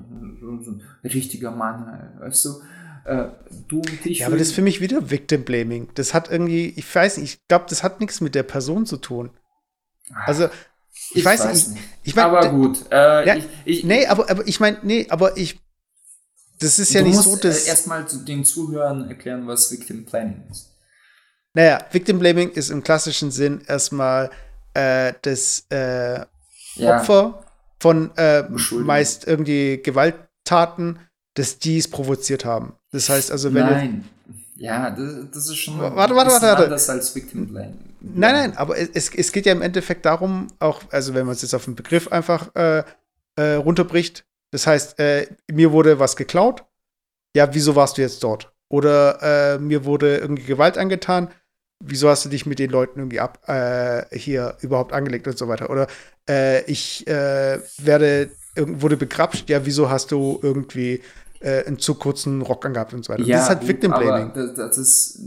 so, ein richtiger Mann, weißt du äh, du und ich. Ja, aber das ist für mich wieder Victim Blaming. Das hat irgendwie, ich weiß nicht, ich glaube, das hat nichts mit der Person zu tun. Also, ich, ich weiß, weiß, nicht. Ich, ich mein, aber gut. Äh, ja, ich, ich, nee, aber, aber ich meine, nee, aber ich. Das ist ja nicht musst, so, dass. Äh, erstmal den Zuhörern erklären, was Victim Blaming ist. Naja, Victim Blaming ist im klassischen Sinn erstmal äh, das äh, ja. Opfer von äh, meist irgendwie Gewalttaten, dass die es provoziert haben. Das heißt also, wenn Nein. Ja, das, das ist schon warte, warte, warte, warte. anders als Victim Blame. Nein, nein, aber es, es geht ja im Endeffekt darum, auch, also wenn man es jetzt auf den Begriff einfach äh, äh, runterbricht, das heißt, äh, mir wurde was geklaut, ja, wieso warst du jetzt dort? Oder äh, mir wurde irgendwie Gewalt angetan, wieso hast du dich mit den Leuten irgendwie ab äh, hier überhaupt angelegt und so weiter? Oder äh, ich werde wurde begrapscht, ja, wieso hast du irgendwie äh, einen zu kurzen Rock angehabt und so weiter. Ja, das ist halt Victim Blaming. Das, das ist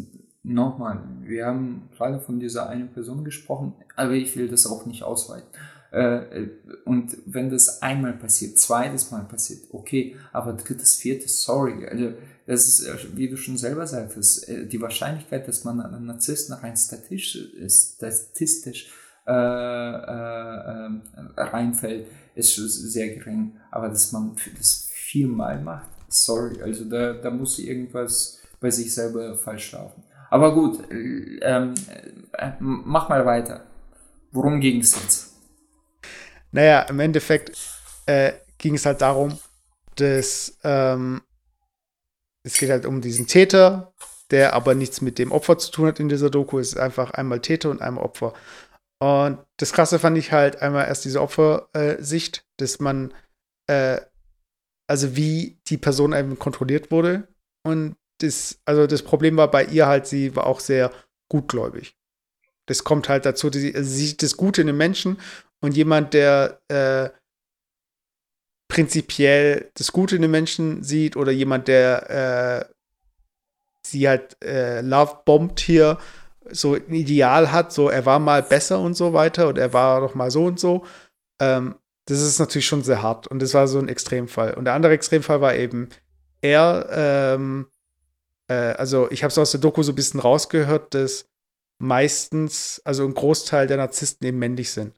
nochmal, wir haben gerade von dieser einen Person gesprochen, aber ich will das auch nicht ausweiten. Äh, und wenn das einmal passiert, zweites Mal passiert, okay, aber drittes, viertes, sorry. Also, das ist, äh, wie du schon selber sagtest, äh, die Wahrscheinlichkeit, dass man an einen Narzissten rein statistisch, statistisch äh, äh, reinfällt, ist sehr gering. Aber dass man das viermal macht, sorry, also da, da muss irgendwas bei sich selber falsch laufen. Aber gut, ähm, äh, mach mal weiter. Worum ging es jetzt? Naja, im Endeffekt äh, ging es halt darum, dass ähm, es geht halt um diesen Täter, der aber nichts mit dem Opfer zu tun hat in dieser Doku. Es ist einfach einmal Täter und einmal Opfer. Und das Krasse fand ich halt einmal erst diese Opfersicht, dass man äh, also wie die Person eben kontrolliert wurde. Und das, also das Problem war bei ihr halt, sie war auch sehr gutgläubig. Das kommt halt dazu, sie, also sie sieht das Gute in den Menschen und jemand, der äh, prinzipiell das Gute in den Menschen sieht oder jemand, der äh, sie halt äh, love bombt hier, so ein Ideal hat, so er war mal besser und so weiter und er war doch mal so und so. Ähm, das ist natürlich schon sehr hart. Und das war so ein Extremfall. Und der andere Extremfall war eben, er, ähm, äh, also ich habe es aus der Doku so ein bisschen rausgehört, dass meistens, also ein Großteil der Narzissten eben männlich sind.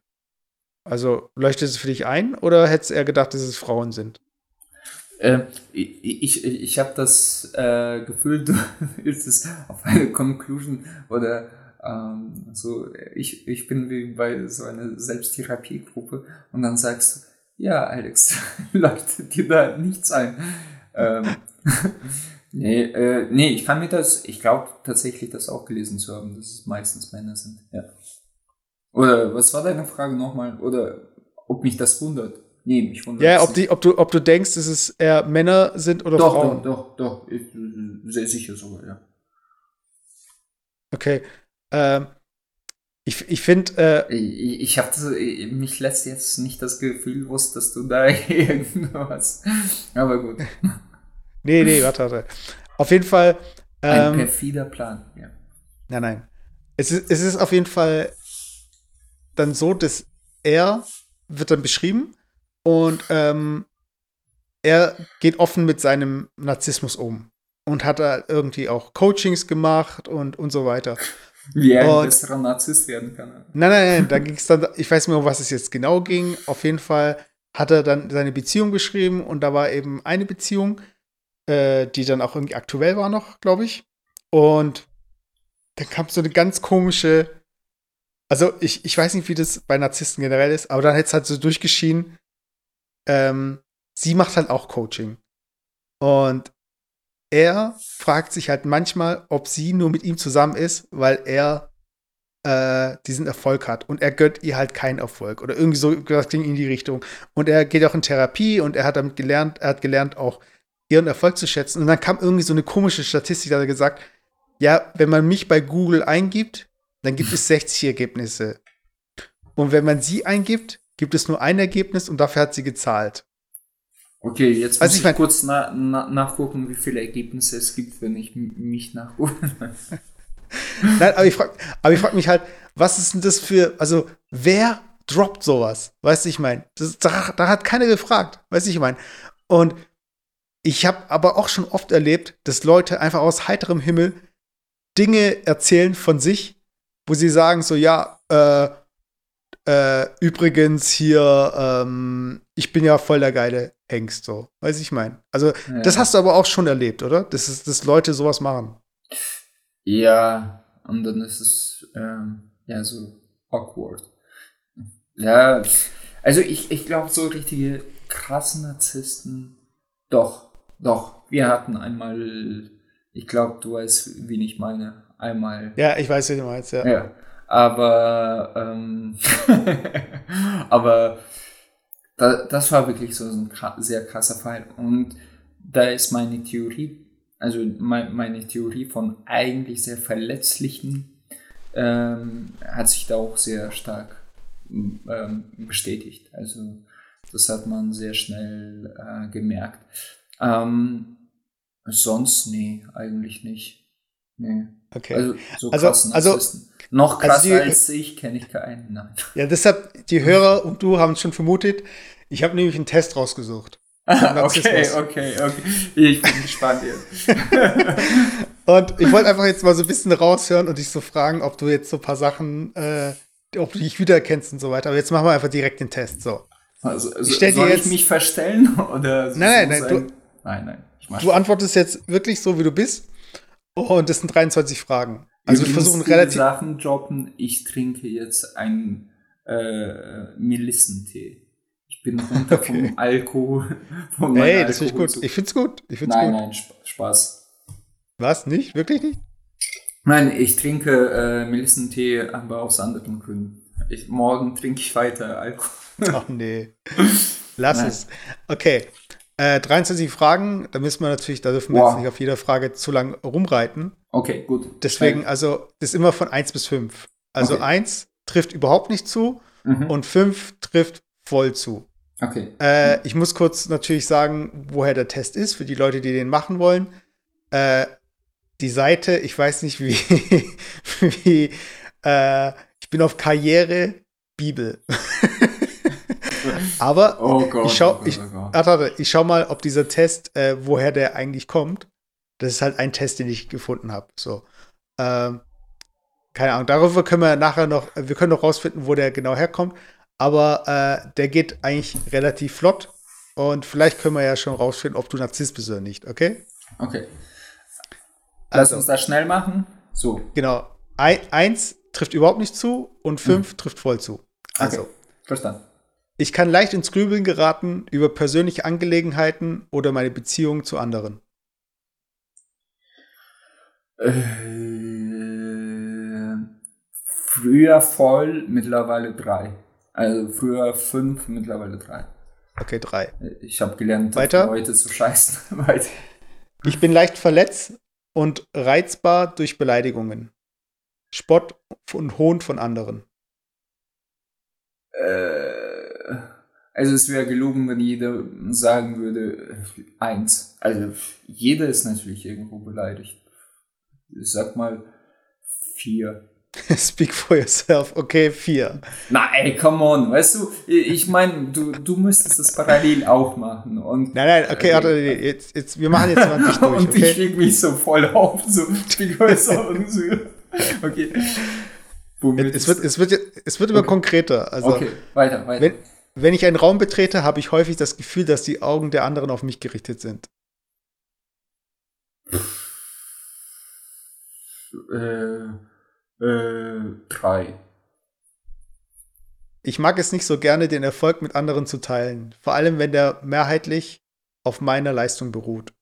Also leuchtet es für dich ein oder hättest er gedacht, dass es Frauen sind? Äh, ich ich, ich habe das äh, Gefühl, du willst es auf eine Conclusion oder ähm, so, ich, ich bin wie bei so einer Selbsttherapiegruppe und dann sagst du, ja, Alex, leuchtet dir da nichts ein. Ähm, nee, äh, nee, ich kann mir das, ich glaube tatsächlich das auch gelesen zu haben, dass es meistens Männer sind, ja. Oder was war deine Frage nochmal? Oder ob mich das wundert? Nee, mich wundert Ja, ob, die, ob, du, ob du denkst, dass es eher Männer sind oder doch, Frauen. Doch, doch, doch, ich, sehr sicher sogar, ja. Okay. Ähm, ich ich finde. Äh, ich ich habe mich lässt jetzt nicht das Gefühl wusst, dass du da irgendwas. Aber gut. nee, nee, warte, warte. Auf jeden Fall. Ähm, Ein perfider Plan, ja. Nein, nein. Es ist, es ist auf jeden Fall dann so, dass er wird dann beschrieben und ähm, er geht offen mit seinem Narzissmus um und hat da irgendwie auch Coachings gemacht und, und so weiter. Wie er ein besserer Narzisst werden kann. Nein, nein, nein, da ging es dann, ich weiß nicht mehr, um was es jetzt genau ging. Auf jeden Fall hat er dann seine Beziehung beschrieben und da war eben eine Beziehung, äh, die dann auch irgendwie aktuell war noch, glaube ich. Und dann kam so eine ganz komische also ich, ich weiß nicht, wie das bei Narzissten generell ist, aber dann hätte es halt so durchgeschieden, ähm, sie macht halt auch Coaching. Und er fragt sich halt manchmal, ob sie nur mit ihm zusammen ist, weil er äh, diesen Erfolg hat. Und er gönnt ihr halt keinen Erfolg. Oder irgendwie so, das ging in die Richtung. Und er geht auch in Therapie und er hat damit gelernt, er hat gelernt, auch ihren Erfolg zu schätzen. Und dann kam irgendwie so eine komische Statistik, da hat er gesagt, ja, wenn man mich bei Google eingibt, dann gibt es 60 Ergebnisse. Und wenn man sie eingibt, gibt es nur ein Ergebnis und dafür hat sie gezahlt. Okay, jetzt muss also ich, ich mein, kurz na, na, nachgucken, wie viele Ergebnisse es gibt, wenn ich mich nachgucke. Nein, aber ich frage frag mich halt, was ist denn das für, also wer droppt sowas? Weißt du, ich meine, da, da, hat keiner gefragt, weißt du, ich meine. Und ich habe aber auch schon oft erlebt, dass Leute einfach aus heiterem Himmel Dinge erzählen von sich, wo sie sagen so, ja, äh, äh, übrigens hier, ähm, ich bin ja voll der geile Hengst, so. Weiß ich mein. Also, ja. das hast du aber auch schon erlebt, oder? Das ist, dass Leute sowas machen. Ja, und dann ist es, ähm, ja, so awkward. Ja, also ich, ich glaube, so richtige krassen Narzissten, doch, doch. Wir hatten einmal, ich glaube, du weißt, wen ich meine einmal. Ja, ich weiß, wie du meinst, ja. ja. Aber, ähm, aber da, das war wirklich so ein sehr krasser Fall. Und da ist meine Theorie, also mein, meine Theorie von eigentlich sehr verletzlichen, ähm, hat sich da auch sehr stark ähm, bestätigt. Also das hat man sehr schnell äh, gemerkt. Ähm, sonst, nee, eigentlich nicht. Nee. Okay. Also, so also, krass also, noch krasser also die, als ich kenne ich keinen. Nein. Ja, deshalb, die Hörer und du haben es schon vermutet. Ich habe nämlich einen Test rausgesucht. okay, okay, okay. Ich bin gespannt jetzt. und ich wollte einfach jetzt mal so ein bisschen raushören und dich so fragen, ob du jetzt so ein paar Sachen, äh, ob du dich wiedererkennst und so weiter. Aber jetzt machen wir einfach direkt den Test. So. Also, also ich soll jetzt, ich mich verstellen? Oder nein, nein, nein, du, nein, nein. du antwortest jetzt wirklich so, wie du bist. Und das sind 23 Fragen. Also wir versuchen relativ. Sachen droppen. Ich trinke jetzt einen äh, Melissentee. Ich bin runter okay. vom Alkohol. Von hey, das finde ich gut. Ich finde es gut. Ich find's nein, gut. nein, Spaß. Was? Nicht? Wirklich nicht? Nein, ich trinke äh, Melissentee, aber aus anderen Gründen. Ich, morgen trinke ich weiter Alkohol. Ach nee. Lass nein. es. Okay. Äh, 23 Fragen, da müssen wir natürlich, da dürfen wir wow. jetzt nicht auf jeder Frage zu lang rumreiten. Okay, gut. Deswegen, also, das ist immer von 1 bis 5. Also okay. 1 trifft überhaupt nicht zu mhm. und 5 trifft voll zu. Okay. Äh, ich muss kurz natürlich sagen, woher der Test ist, für die Leute, die den machen wollen. Äh, die Seite, ich weiß nicht wie, wie äh, ich bin auf Karriere Bibel. Aber oh Gott, ich schau, oh oh Gott. warte, ich schau mal, ob dieser Test, äh, woher der eigentlich kommt. Das ist halt ein Test, den ich gefunden habe. So. Ähm, keine Ahnung, darüber können wir nachher noch, wir können noch rausfinden, wo der genau herkommt. Aber äh, der geht eigentlich relativ flott. Und vielleicht können wir ja schon rausfinden, ob du Narzisst bist oder nicht, okay? Okay. Lass Also. uns das schnell machen. So. Genau. Ein, eins trifft überhaupt nicht zu und fünf Mhm. trifft voll zu. Also, Okay. Verstanden. Ich kann leicht ins Grübeln geraten über persönliche Angelegenheiten oder meine Beziehungen zu anderen. Äh, früher voll, mittlerweile drei. Also früher fünf, mittlerweile drei. Okay, drei. Ich habe gelernt, Weiter? Leute zu scheißen. Weiter. Ich bin leicht verletzt und reizbar durch Beleidigungen. Spott und Hohn von anderen. Äh, also es wäre gelogen, wenn jeder sagen würde, äh, eins. Also jeder ist natürlich irgendwo beleidigt. Ich sag mal vier. Speak for yourself. Okay, vier. Na ey, come on, weißt du, ich meine, du, du müsstest das parallel auch machen. Und, Nein, nein, okay, warte, jetzt, jetzt, wir machen jetzt mal dich durch, und ich okay? leg mich so voll auf, so die größer und so. Okay. Womit Es wird, es wird, es wird immer Okay. konkreter. Also, okay, weiter, weiter. wenn, wenn ich einen Raum betrete, habe ich häufig das Gefühl, dass die Augen der anderen auf mich gerichtet sind. äh, äh, drei. Ich mag es nicht so gerne, den Erfolg mit anderen zu teilen, vor allem wenn der mehrheitlich auf meiner Leistung beruht.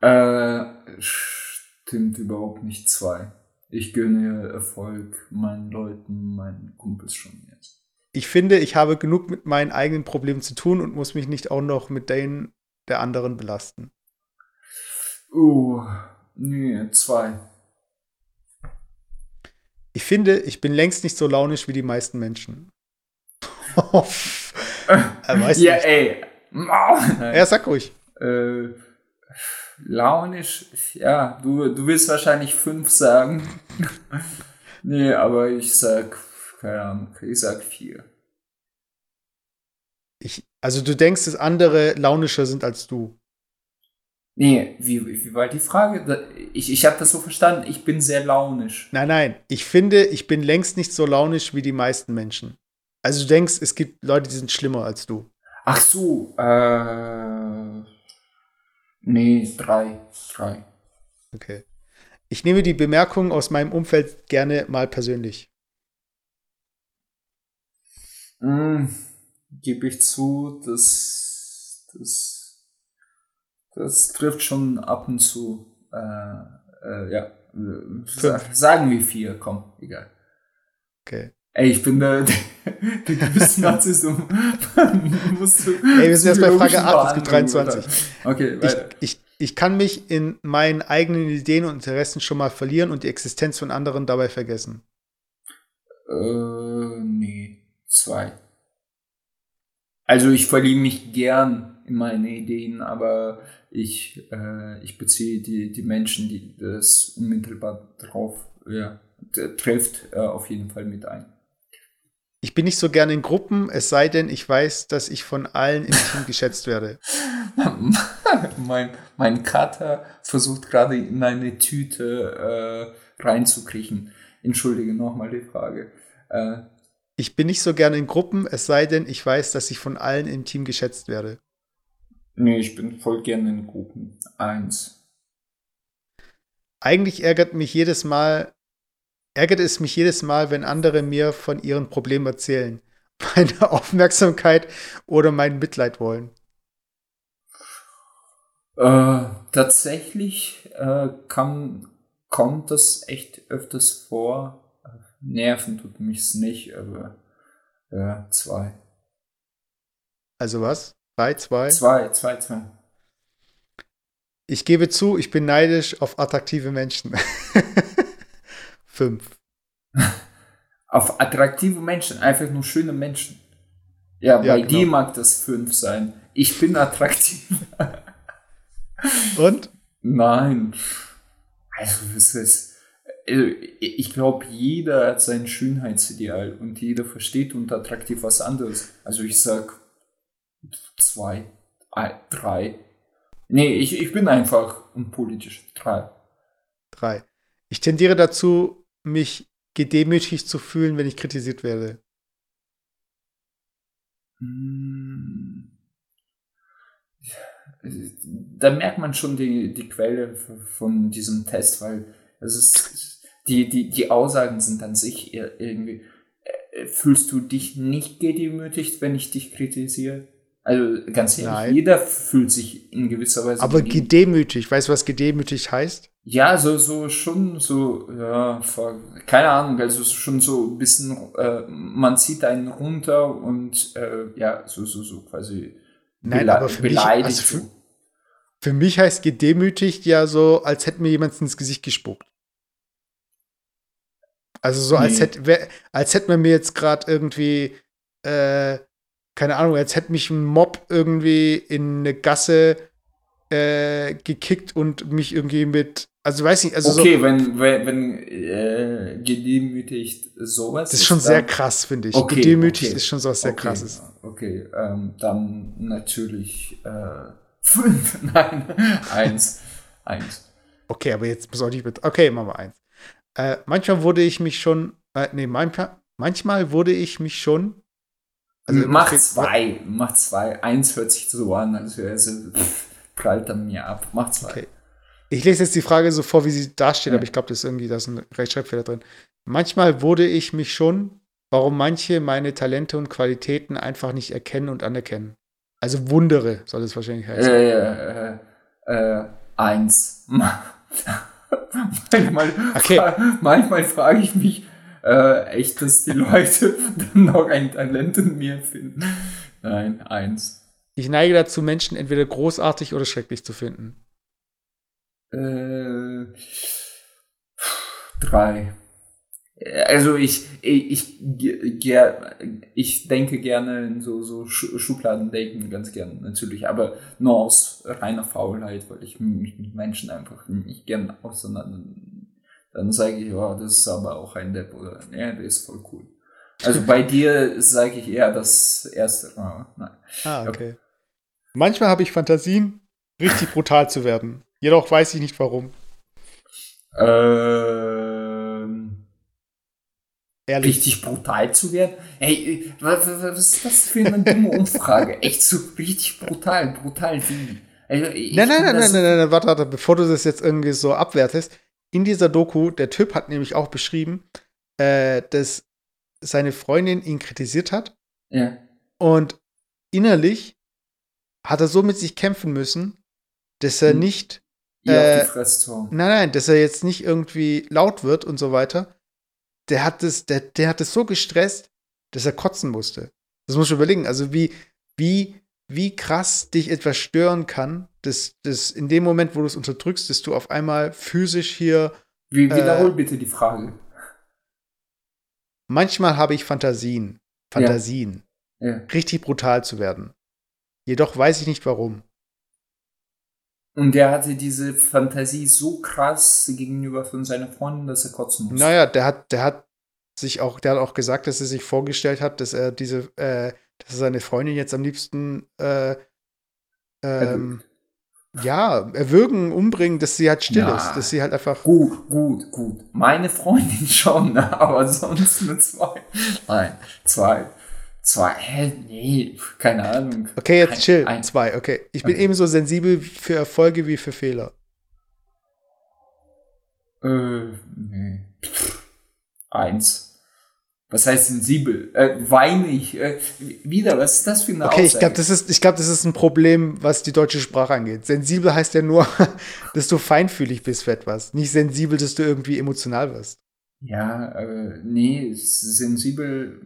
Äh, stimmt überhaupt nicht zwei. Ich gönne Erfolg meinen Leuten, meinen Kumpels schon jetzt. Ich finde, ich habe genug mit meinen eigenen Problemen zu tun und muss mich nicht auch noch mit denen der anderen belasten. Uh, nee, zwei. Ich finde, ich bin längst nicht so launisch wie die meisten Menschen. er weiß ja, nicht. ey. Ja, sag ruhig. Äh, launisch, ja, du, du willst wahrscheinlich fünf sagen. nee, aber ich sag, keine Ahnung, ich sag vier. Ich, also du denkst, dass andere launischer sind als du. Nee, wie, wie war die Frage? Ich, ich habe das so verstanden, ich bin sehr launisch. Nein, nein. Ich finde, ich bin längst nicht so launisch wie die meisten Menschen. Also du denkst, es gibt Leute, die sind schlimmer als du. Ach so, äh. Nee, drei. Drei. Okay. Ich nehme die Bemerkungen aus meinem Umfeld gerne mal persönlich. Mm, Gebe ich zu, das, das, das trifft schon ab und zu. Äh, äh, ja, sa sagen wir vier, komm, egal. Okay. Ey, ich bin der, der, größte Narzisst. du musst du Ey, wir sind jetzt bei Frage psychologischen 8, es gibt Behandlung, 23. oder? Okay, Ich, weiter. ich, ich kann mich in meinen eigenen Ideen und Interessen schon mal verlieren und die Existenz von anderen dabei vergessen. Äh, nee, zwei. Also ich verliebe mich gern in meine Ideen, aber ich, äh, ich beziehe die, die Menschen, die das unmittelbar drauf ja, trifft, äh, auf jeden Fall mit ein. Ich bin nicht so gerne in Gruppen, es sei denn, ich weiß, dass ich von allen im Team geschätzt werde. mein, mein Kater versucht gerade in eine Tüte äh, reinzukriechen. Entschuldige nochmal die Frage. Äh, Ich bin nicht so gerne in Gruppen, es sei denn, ich weiß, dass ich von allen im Team geschätzt werde. nee, ich bin voll gerne in Gruppen. Eins. Eigentlich ärgert mich jedes Mal, ärgert es mich jedes Mal, wenn andere mir von ihren Problemen erzählen, meine Aufmerksamkeit oder mein Mitleid wollen. Äh, tatsächlich äh, kann, kommt das echt öfters vor. Nerven tut mich's nicht, aber ja, zwei. Also was? Drei, zwei? Zwei, zwei, zwei. Ich gebe zu, ich bin neidisch auf attraktive Menschen. Fünf. Auf attraktive Menschen, einfach nur schöne Menschen. Ja, Ja, bei genau. dir mag das fünf sein. Ich bin attraktiv. Und? Nein. Also, das ist. Also, ich glaube, jeder hat sein Schönheitsideal und jeder versteht unter attraktiv was anderes. Also, ich sag zwei, drei. Nee, ich, ich bin einfach unpolitisch. Drei. Drei. Ich tendiere dazu, mich gedemütigt zu fühlen, wenn ich kritisiert werde. Hm. Da merkt man schon die, die Quelle von diesem Test, weil es ist, die, die, die Aussagen sind an sich irgendwie, äh, fühlst du dich nicht gedemütigt, wenn ich dich kritisiere? Also ganz ehrlich, Nein. jeder fühlt sich in gewisser Weise. Aber gedemütigt, weißt du, was gedemütigt heißt? Ja, so, so schon so, ja, keine Ahnung, also schon so ein bisschen, äh, man zieht einen runter und äh, ja, so, so, so quasi Nein, aber für beleidigt. Mich, also für, für mich heißt gedemütigt ja so, als hätte mir jemand ins Gesicht gespuckt. Also so, nee. als hätte, als hätte man mir jetzt gerade irgendwie, äh, keine Ahnung, als hätte mich ein Mob irgendwie in eine Gasse äh, gekickt und mich irgendwie mit, also weiß nicht, also okay, so, wenn wenn, wenn äh, gedemütigt sowas. Das ist schon ist sehr krass, finde ich. Okay, gedemütigt okay. ist schon sowas sehr okay, krasses. Okay, ähm, dann natürlich äh, fünf, nein, eins, eins. Okay, aber jetzt sollte ich mit, okay, machen wir eins. Äh, manchmal wurde ich mich schon, äh, nee, manchmal, manchmal wurde ich mich schon also mach zwei, mach zwei. Eins hört sich so an, als wäre es prallt an mir ab. Mach zwei. Okay. Ich lese jetzt die Frage so vor, wie sie da steht, ja. aber ich glaube, das ist irgendwie, da ist ein Rechtschreibfehler drin. Manchmal wurde ich mich schon, warum manche meine Talente und Qualitäten einfach nicht erkennen und anerkennen. Also wundere, soll es wahrscheinlich heißen. Äh, äh, äh, eins. manchmal, okay. manchmal frage ich mich, äh, echt, dass die Leute dann noch ein Talent in mir finden. Nein, eins. Ich neige dazu, Menschen entweder großartig oder schrecklich zu finden. Äh, drei. Also ich, ich, ich, ich denke gerne in so, so Schubladen denken, ganz gern natürlich, aber nur aus reiner Faulheit, weil ich mich mit Menschen einfach nicht gern auseinander dann sage ich, ja, das ist aber auch ein Depp oder ja, der ist voll cool. Also bei dir sage ich eher das erste. Oh, nein. Ah, okay. Manchmal habe ich Fantasien, richtig brutal zu werden. Jedoch weiß ich nicht warum. Ähm, Ehrlich? Richtig brutal zu werden? Hey, was, was ist das für eine dumme Umfrage? Echt so richtig brutal, brutal wie? Also, nein, nein, nein, nein, nein, nein, warte, warte, bevor du das jetzt irgendwie so abwertest in dieser Doku, der Typ hat nämlich auch beschrieben, äh, dass seine Freundin ihn kritisiert hat. Ja. Und innerlich hat er so mit sich kämpfen müssen, dass er hm. nicht. Äh, nein, nein, dass er jetzt nicht irgendwie laut wird und so weiter. Der hat es, der, der hat es so gestresst, dass er kotzen musste. Das muss ich überlegen. Also wie, wie wie krass dich etwas stören kann, dass, dass in dem Moment, wo du es unterdrückst, dass du auf einmal physisch hier. Wie, wiederhol äh, bitte die Frage. Manchmal habe ich Fantasien. Fantasien. Ja. Ja. Richtig brutal zu werden. Jedoch weiß ich nicht warum. Und der hatte diese Fantasie so krass gegenüber von seiner Freundin, dass er kotzen musste. Naja, der hat, der hat sich auch, der hat auch gesagt, dass er sich vorgestellt hat, dass er diese, äh, dass er seine Freundin jetzt am liebsten äh, ähm, ja, erwürgen, umbringen, dass sie halt still ja, ist, dass sie halt einfach. Gut, gut, gut. Meine Freundin schon, aber sonst nur zwei. Nein, zwei. Zwei, hä, nee, keine Ahnung. Okay, jetzt ein, chill. Ein, zwei, okay. Ich bin okay. ebenso sensibel für Erfolge wie für Fehler. Äh, nee. Eins. Was heißt sensibel? Äh, weinig. Äh, wieder, was ist das für eine Okay, Aussage? ich glaube, das, ist, glaub, das ist ein Problem, was die deutsche Sprache angeht. Sensibel heißt ja nur, dass du feinfühlig bist für etwas. Nicht sensibel, dass du irgendwie emotional wirst. Ja, äh, nee, sensibel,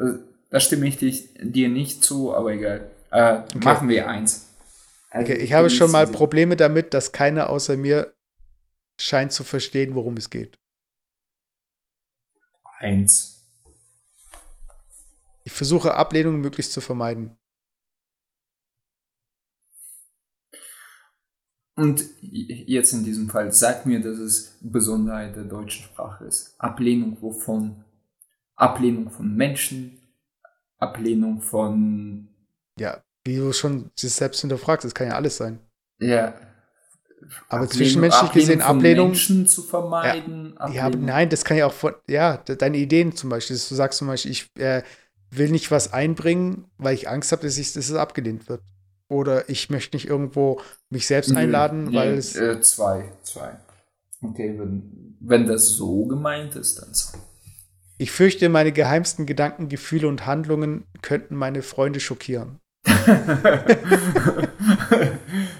da, da stimme ich dich, dir nicht zu, aber egal. Äh, okay. Machen wir eins. Also, okay, ich habe schon mal Probleme damit, dass keiner außer mir scheint zu verstehen, worum es geht. 1. Ich versuche Ablehnung möglichst zu vermeiden. Und jetzt in diesem Fall, sag mir, dass es Besonderheit der deutschen Sprache ist. Ablehnung wovon? Ablehnung von Menschen, Ablehnung von. Ja, wie du schon sich selbst hinterfragst, das kann ja alles sein. Ja. Aber Ablehnung- zwischenmenschlich gesehen von Ablehnung. Menschen zu vermeiden. Ja, Ablehnung- nein, das kann ja auch von, ja, de- deine Ideen zum Beispiel, du sagst zum Beispiel, ich äh, will nicht was einbringen, weil ich Angst habe, dass, ich, dass es abgelehnt wird. Oder ich möchte nicht irgendwo mich selbst einladen, nee, weil es. Äh, zwei, zwei. Okay, wenn, wenn das so gemeint ist, dann zwei. Ich fürchte, meine geheimsten Gedanken, Gefühle und Handlungen könnten meine Freunde schockieren.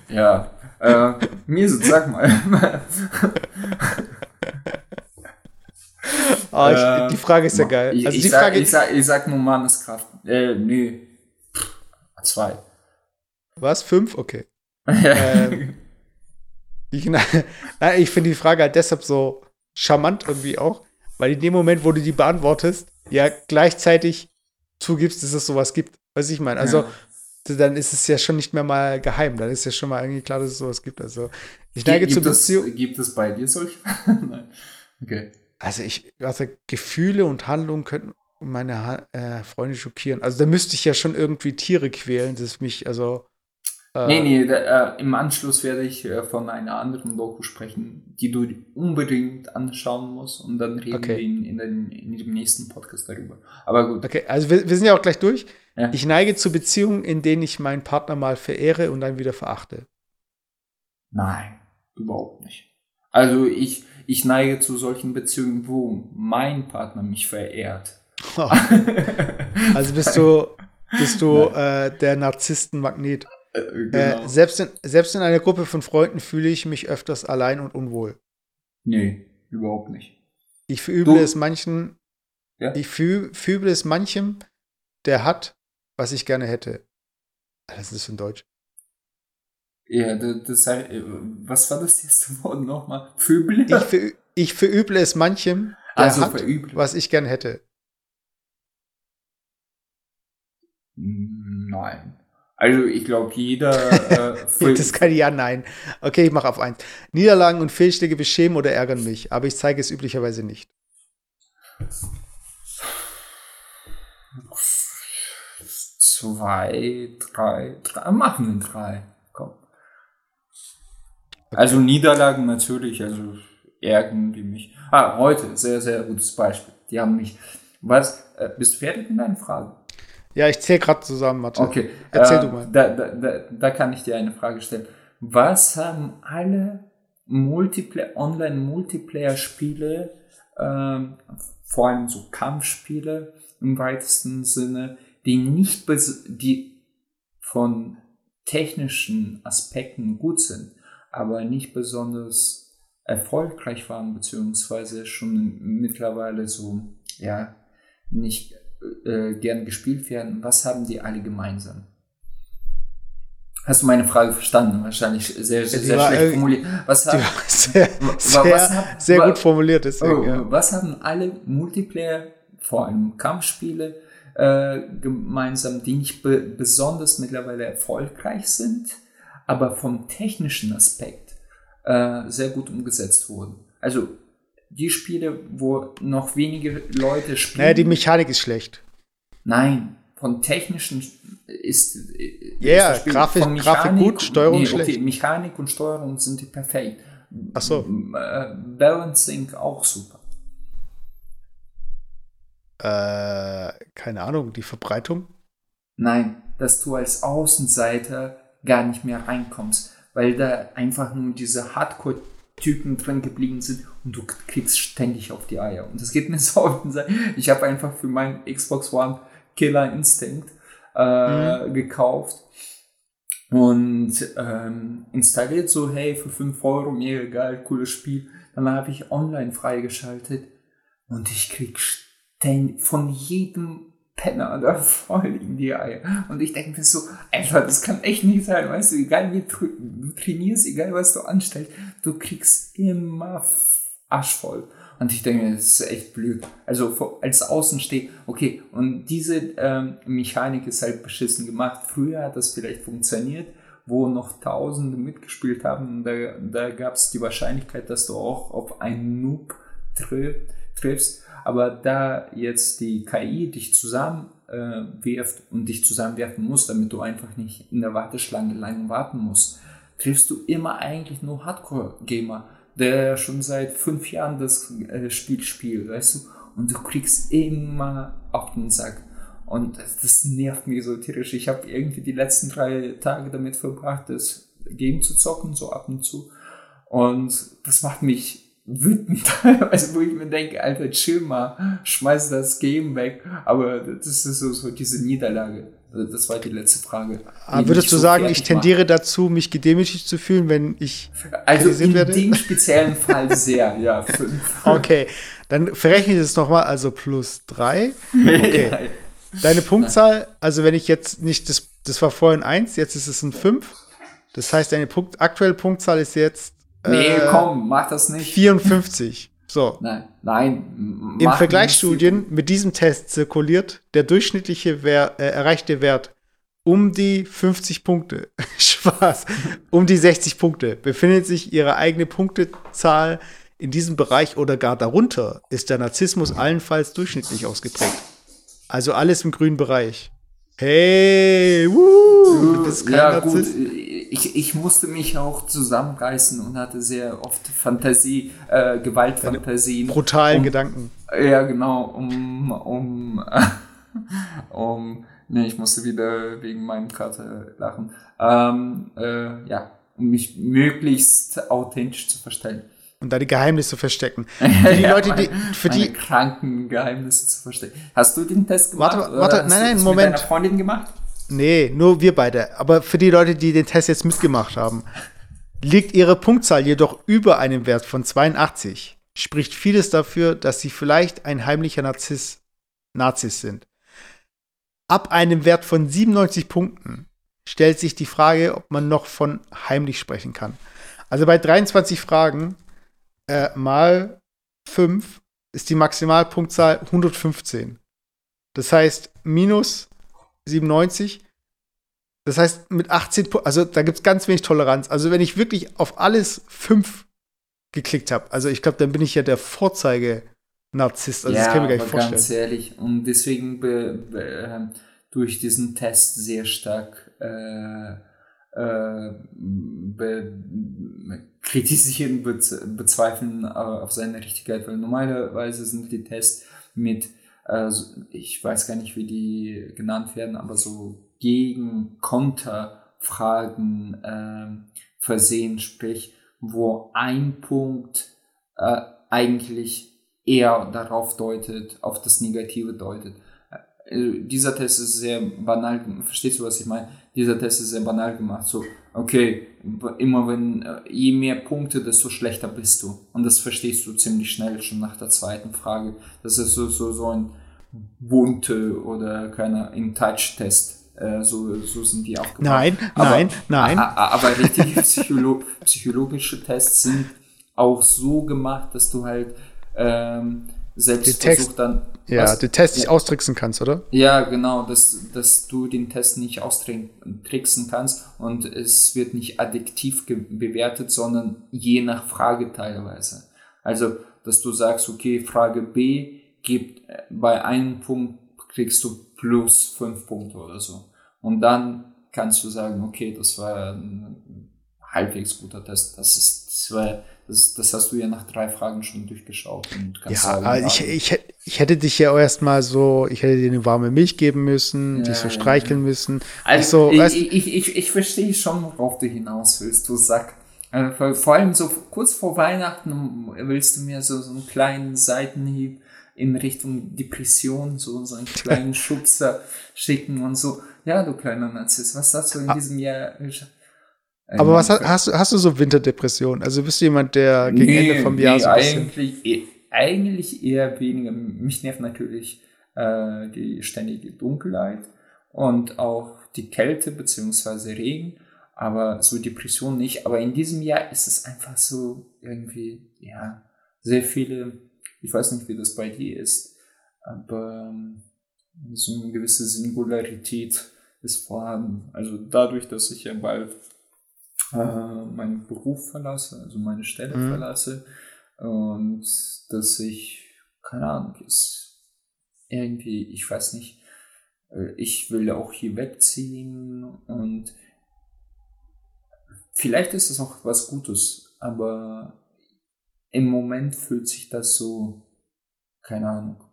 ja. Äh, Mirse, sag mal. Ah, ich, Äh, die Frage ist ja geil. Ich, also ich, die sag, Frage, ich, sag, ich sag nur Manneskraft. Äh, nee. Zwei. was? Fünf? Okay. Ähm, Ich, ich finde die Frage halt deshalb so charmant irgendwie auch, weil in dem Moment, wo du die beantwortest, ja gleichzeitig zugibst, dass es sowas gibt. Was ich meine. Also, dann ist es ja schon nicht mehr mal geheim. Dann ist ja schon mal irgendwie klar, dass es sowas gibt. Also, ich neige gibt, zur es, Beziehung. gibt es bei dir solche? Nein. Okay. Also, ich, also Gefühle und Handlungen könnten meine Ha- äh, Freunde schockieren. Also, da müsste ich ja schon irgendwie Tiere quälen, das mich, also. Äh, Nee, nee, da, äh, im Anschluss werde ich äh, von einer anderen Doku sprechen, die du unbedingt anschauen musst und dann reden Okay. wir in, in, den, in dem nächsten Podcast darüber. Aber gut. Okay, also wir, wir sind ja auch gleich durch. Ja. Ich neige zu Beziehungen, in denen ich meinen Partner mal verehre und dann wieder verachte. Nein, überhaupt nicht. Also ich, ich neige zu solchen Beziehungen, wo mein Partner mich verehrt. Also bist du, bist du äh, der Narzisstenmagnet. Äh, Äh, selbst, in, selbst in einer Gruppe von Freunden fühle ich mich öfters allein und unwohl. nee, überhaupt nicht. Ich verüble Du- es manchen, Ja? ich fü, füble es manchem, der hat, was ich gerne hätte. Ist das für ein Deutsch? Ja, das, äh, was war das erste Wort nochmal? Vögel? Ich, verü, ich verüble es manchem, der also hat, verübt. was ich gerne hätte. Nein. Also ich glaube, jeder äh, Das kann ja, nein. Okay, ich mache auf eins. Niederlagen und Fehlschläge beschämen oder ärgern mich, aber ich zeige es üblicherweise nicht. zwei, drei, drei, machen wir drei. Komm. Also Niederlagen natürlich, also ärgern die mich. Ah, heute, sehr, sehr gutes Beispiel. Die haben mich. Was? Äh, bist du fertig mit deinen Fragen? Ja, ich zähle gerade zusammen, Mathe. Okay. Erzähl äh, du mal. Da, da, da, da kann ich dir eine Frage stellen. Was haben alle Multiplayer, Online-Multiplayer-Spiele, ähm, vor allem so Kampfspiele im weitesten Sinne, die nicht, bes- die von technischen Aspekten gut sind, aber nicht besonders erfolgreich waren, beziehungsweise schon mittlerweile so, ja, nicht äh, gern gespielt werden. Was haben die alle gemeinsam? Hast du meine Frage verstanden? Wahrscheinlich sehr, sehr, sehr schlecht äh, formuliert. Was haben, sehr, sehr, was hab- sehr gut formuliert, deswegen. Oh, ja. Was haben alle Multiplayer, vor allem Kampfspiele, äh, gemeinsam, die nicht be besonders mittlerweile erfolgreich sind, aber vom technischen Aspekt äh, sehr gut umgesetzt wurden? Also die Spiele, wo noch wenige Leute spielen. Naja, die Mechanik ist schlecht. Nein, von technischen ist. äh, Ja, Spiel Grafik- Grafik gut, Steuerung okay, schlecht. Mechanik und Steuerung sind die perfekt. Ach so. Äh, Balancing auch super. Äh, keine Ahnung, die Verbreitung. Nein, dass du als Außenseiter gar nicht mehr reinkommst, weil da einfach nur diese Hardcore-Typen drin geblieben sind und du kriegst ständig auf die Eier. Und das geht mir so auf den. Ich habe einfach für meinen Xbox One Killer Instinct äh, gekauft und ähm, installiert so, hey, für 5 Euro, mega geil, cooles Spiel. Dann habe ich online freigeschaltet und ich krieg ständig von jedem Penner da voll in die Eier. Und ich denke mir so, Alter, das kann echt nicht sein, weißt du, egal wie du trainierst, egal was du anstellst, du kriegst immer Arsch voll. Und ich denke, das ist echt blöd. Also als Außensteh, okay, und diese ähm, Mechanik ist halt beschissen gemacht. Früher hat das vielleicht funktioniert, wo noch Tausende mitgespielt haben. Da, da gab es die Wahrscheinlichkeit, dass du auch auf einen Noob tri triffst. Aber da jetzt die KI dich zusammen äh, und dich zusammenwerfen muss, damit du einfach nicht in der Warteschlange lang warten musst, triffst du immer eigentlich nur Hardcore-Gamer, der schon seit fünf Jahren das äh, Spiel spielt, weißt du? Und du kriegst immer auf den Sack. Und das nervt mich so tierisch. Ich habe irgendwie die letzten drei Tage damit verbracht, das Game zu zocken, so ab und zu. Und das macht mich wütend, also wo ich mir denke, Alter, chill mal, schmeiß das Game weg. Aber das ist so, so diese Niederlage. Also das war die letzte Frage. Aber würdest du so sagen, ich tendiere mache. dazu, mich gedemütigt zu fühlen, wenn ich Also in werde? dem speziellen Fall sehr, ja. Fünf. Okay, dann verrechne ich es nochmal, also plus drei. Okay. Deine Punktzahl, also wenn ich jetzt nicht, das, das war vorhin eins, jetzt ist es ein fünf. Das heißt, deine Punkt, aktuelle Punktzahl ist jetzt Nee, äh, komm, mach das nicht. 54. So. Nein, nein. In Vergleichsstudien mit diesem Test zirkuliert der durchschnittliche Wer äh, erreichte Wert um die 50 Punkte. Spaß. Um die 60 Punkte. Befindet sich ihre eigene Punktezahl in diesem Bereich oder gar darunter, ist der Narzissmus allenfalls durchschnittlich ausgeprägt. Also alles im grünen Bereich. Hey, wuh, du bist kein ja, Narzisst. Gut ich, ich musste mich auch zusammenreißen und hatte sehr oft Fantasie, äh, Gewaltfantasien. Brutalen um, Gedanken. Ja, genau, um, um, um, ne, ich musste wieder wegen meinem Kater lachen. Ähm, äh, ja, um mich möglichst authentisch zu verstellen. Und deine Geheimnisse verstecken. Für die ja, Leute, die, für meine die kranken Geheimnisse zu verstecken. Hast du den Test gemacht? Warte, warte, nein, nein, Moment. Mit deiner Freundin gemacht? Nee, nur wir beide. Aber für die Leute, die den Test jetzt mitgemacht haben, liegt ihre Punktzahl jedoch über einem Wert von 82. Spricht vieles dafür, dass sie vielleicht ein heimlicher Narziss, Nazis sind. Ab einem Wert von 97 Punkten stellt sich die Frage, ob man noch von heimlich sprechen kann. Also bei 23 Fragen äh, mal 5 ist die Maximalpunktzahl 115. Das heißt, minus 97. Das heißt, mit 18, also da gibt es ganz wenig Toleranz. Also wenn ich wirklich auf alles 5 geklickt habe, also ich glaube, dann bin ich ja der Vorzeige-Narzisst. Also ja, das kann ich mir gar nicht vorstellen. ganz ehrlich. Und deswegen äh, durch diesen Test sehr stark äh, äh, be, kritisieren, be, bezweifeln äh, auf seine Richtigkeit, weil normalerweise sind die Tests mit äh, ich weiß gar nicht, wie die genannt werden, aber so gegen Konterfragen äh, versehen, sprich, wo ein Punkt äh, eigentlich eher darauf deutet, auf das Negative deutet. Äh, dieser Test ist sehr banal, verstehst du, was ich meine? Dieser Test ist sehr banal gemacht. So, okay, immer wenn, äh, je mehr Punkte, desto schlechter bist du. Und das verstehst du ziemlich schnell schon nach der zweiten Frage. Das ist so, so, so ein bunte oder keiner im Touch-Test. Äh, so, so sind die aufgebaut. Nein, aber, nein, nein. Aber richtige Psycholo psychologische Tests sind auch so gemacht, dass du halt ähm, selbst versucht dann. Ja, was, den Test nicht ja, austricksen kannst, oder? Ja, genau, dass, dass du den Test nicht austricksen kannst und es wird nicht addiktiv bewertet, sondern je nach Frage teilweise. Also, dass du sagst, okay, Frage B gibt, äh, bei einem Punkt kriegst du plus fünf Punkte oder so. Und dann kannst du sagen, okay, das war ein halbwegs guter Test. Das ist, das, war, das, das hast du ja nach drei Fragen schon durchgeschaut ja, ich, ich, ich hätte dich ja erstmal so, ich hätte dir eine warme Milch geben müssen, ja, dich so streicheln ja. müssen. Also, so, ich, ich, ich, ich verstehe schon, worauf du hinaus willst, du Sack. Also vor allem so kurz vor Weihnachten willst du mir so, so einen kleinen Seitenhieb in Richtung Depression, so, so einen kleinen Schubser schicken und so. Ja, du kleiner Narzisst, was hast du in ah. diesem Jahr? Aber was hast, du, hast du so Winterdepression? Also bist du jemand, der gegen nee, Ende vom Jahr nee, so eigentlich, e, eigentlich eher weniger. Mich nervt natürlich äh, die ständige Dunkelheit und auch die Kälte beziehungsweise Regen, aber so Depression nicht. Aber in diesem Jahr ist es einfach so irgendwie, ja, sehr viele ich weiß nicht, wie das bei dir ist, aber ähm, so eine gewisse Singularität ist vorhanden. Also dadurch, dass ich ja bald äh, meinen Beruf verlasse, also meine Stelle mhm. verlasse und dass ich, keine Ahnung, ist irgendwie, ich weiß nicht, äh, ich will auch hier wegziehen und vielleicht ist es auch was Gutes, aber im Moment fühlt sich das so, keine Ahnung,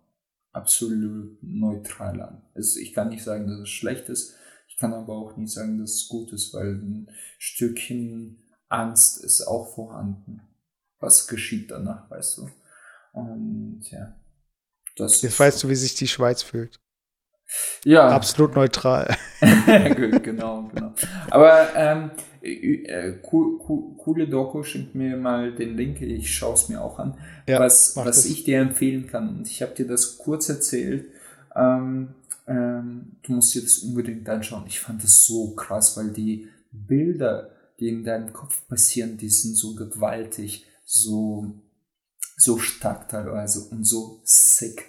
absolut neutral an. Also ich kann nicht sagen, dass es schlecht ist, kann aber auch nicht sagen, dass es gut ist, weil ein Stückchen Angst ist auch vorhanden. Was geschieht danach, weißt du? Und ja. Das Jetzt weißt du, wie sich die Schweiz fühlt. Ja. Absolut neutral. genau, genau. Aber ähm, äh, cool, cool, coole Doku, schickt mir mal den Link, ich schaue es mir auch an. Ja, was was ich dir empfehlen kann, und ich habe dir das kurz erzählt, ähm, ähm, du musst dir das unbedingt anschauen. Ich fand das so krass, weil die Bilder, die in deinem Kopf passieren, die sind so gewaltig, so, so stark teilweise und so sick.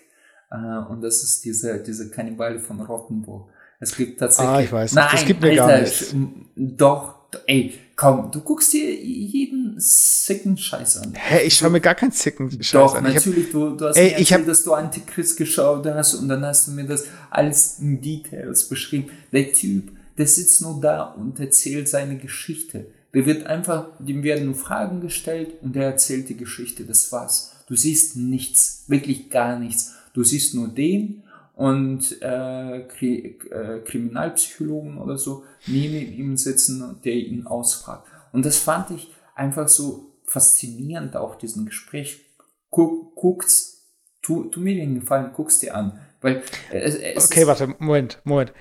Äh, und das ist diese, diese Kannibale von Rottenburg. Es gibt tatsächlich. Ah, ich weiß. Nein, das gibt mir Alter, gar nichts. Doch, ey, komm, du guckst dir jeden sicken Scheiß an. Hä, ich schaue mir gar keinen sicken Scheiß Doch, an. Doch, natürlich, hab, du, du hast ey, mir erzählt, ich hab, dass du Antichrist geschaut hast und dann hast du mir das alles in Details beschrieben. Der Typ, der sitzt nur da und erzählt seine Geschichte. Der wird einfach, dem werden nur Fragen gestellt und der erzählt die Geschichte. Das war's. Du siehst nichts, wirklich gar nichts. Du siehst nur den und äh, Kri äh, Kriminalpsychologen oder so neben ihm sitzen, der ihn ausfragt. Und das fand ich einfach so faszinierend, auch diesen Gespräch. Guck, guck's, tu, tu mir den Gefallen, guck's dir an. Weil es Okay, warte, Moment, Moment.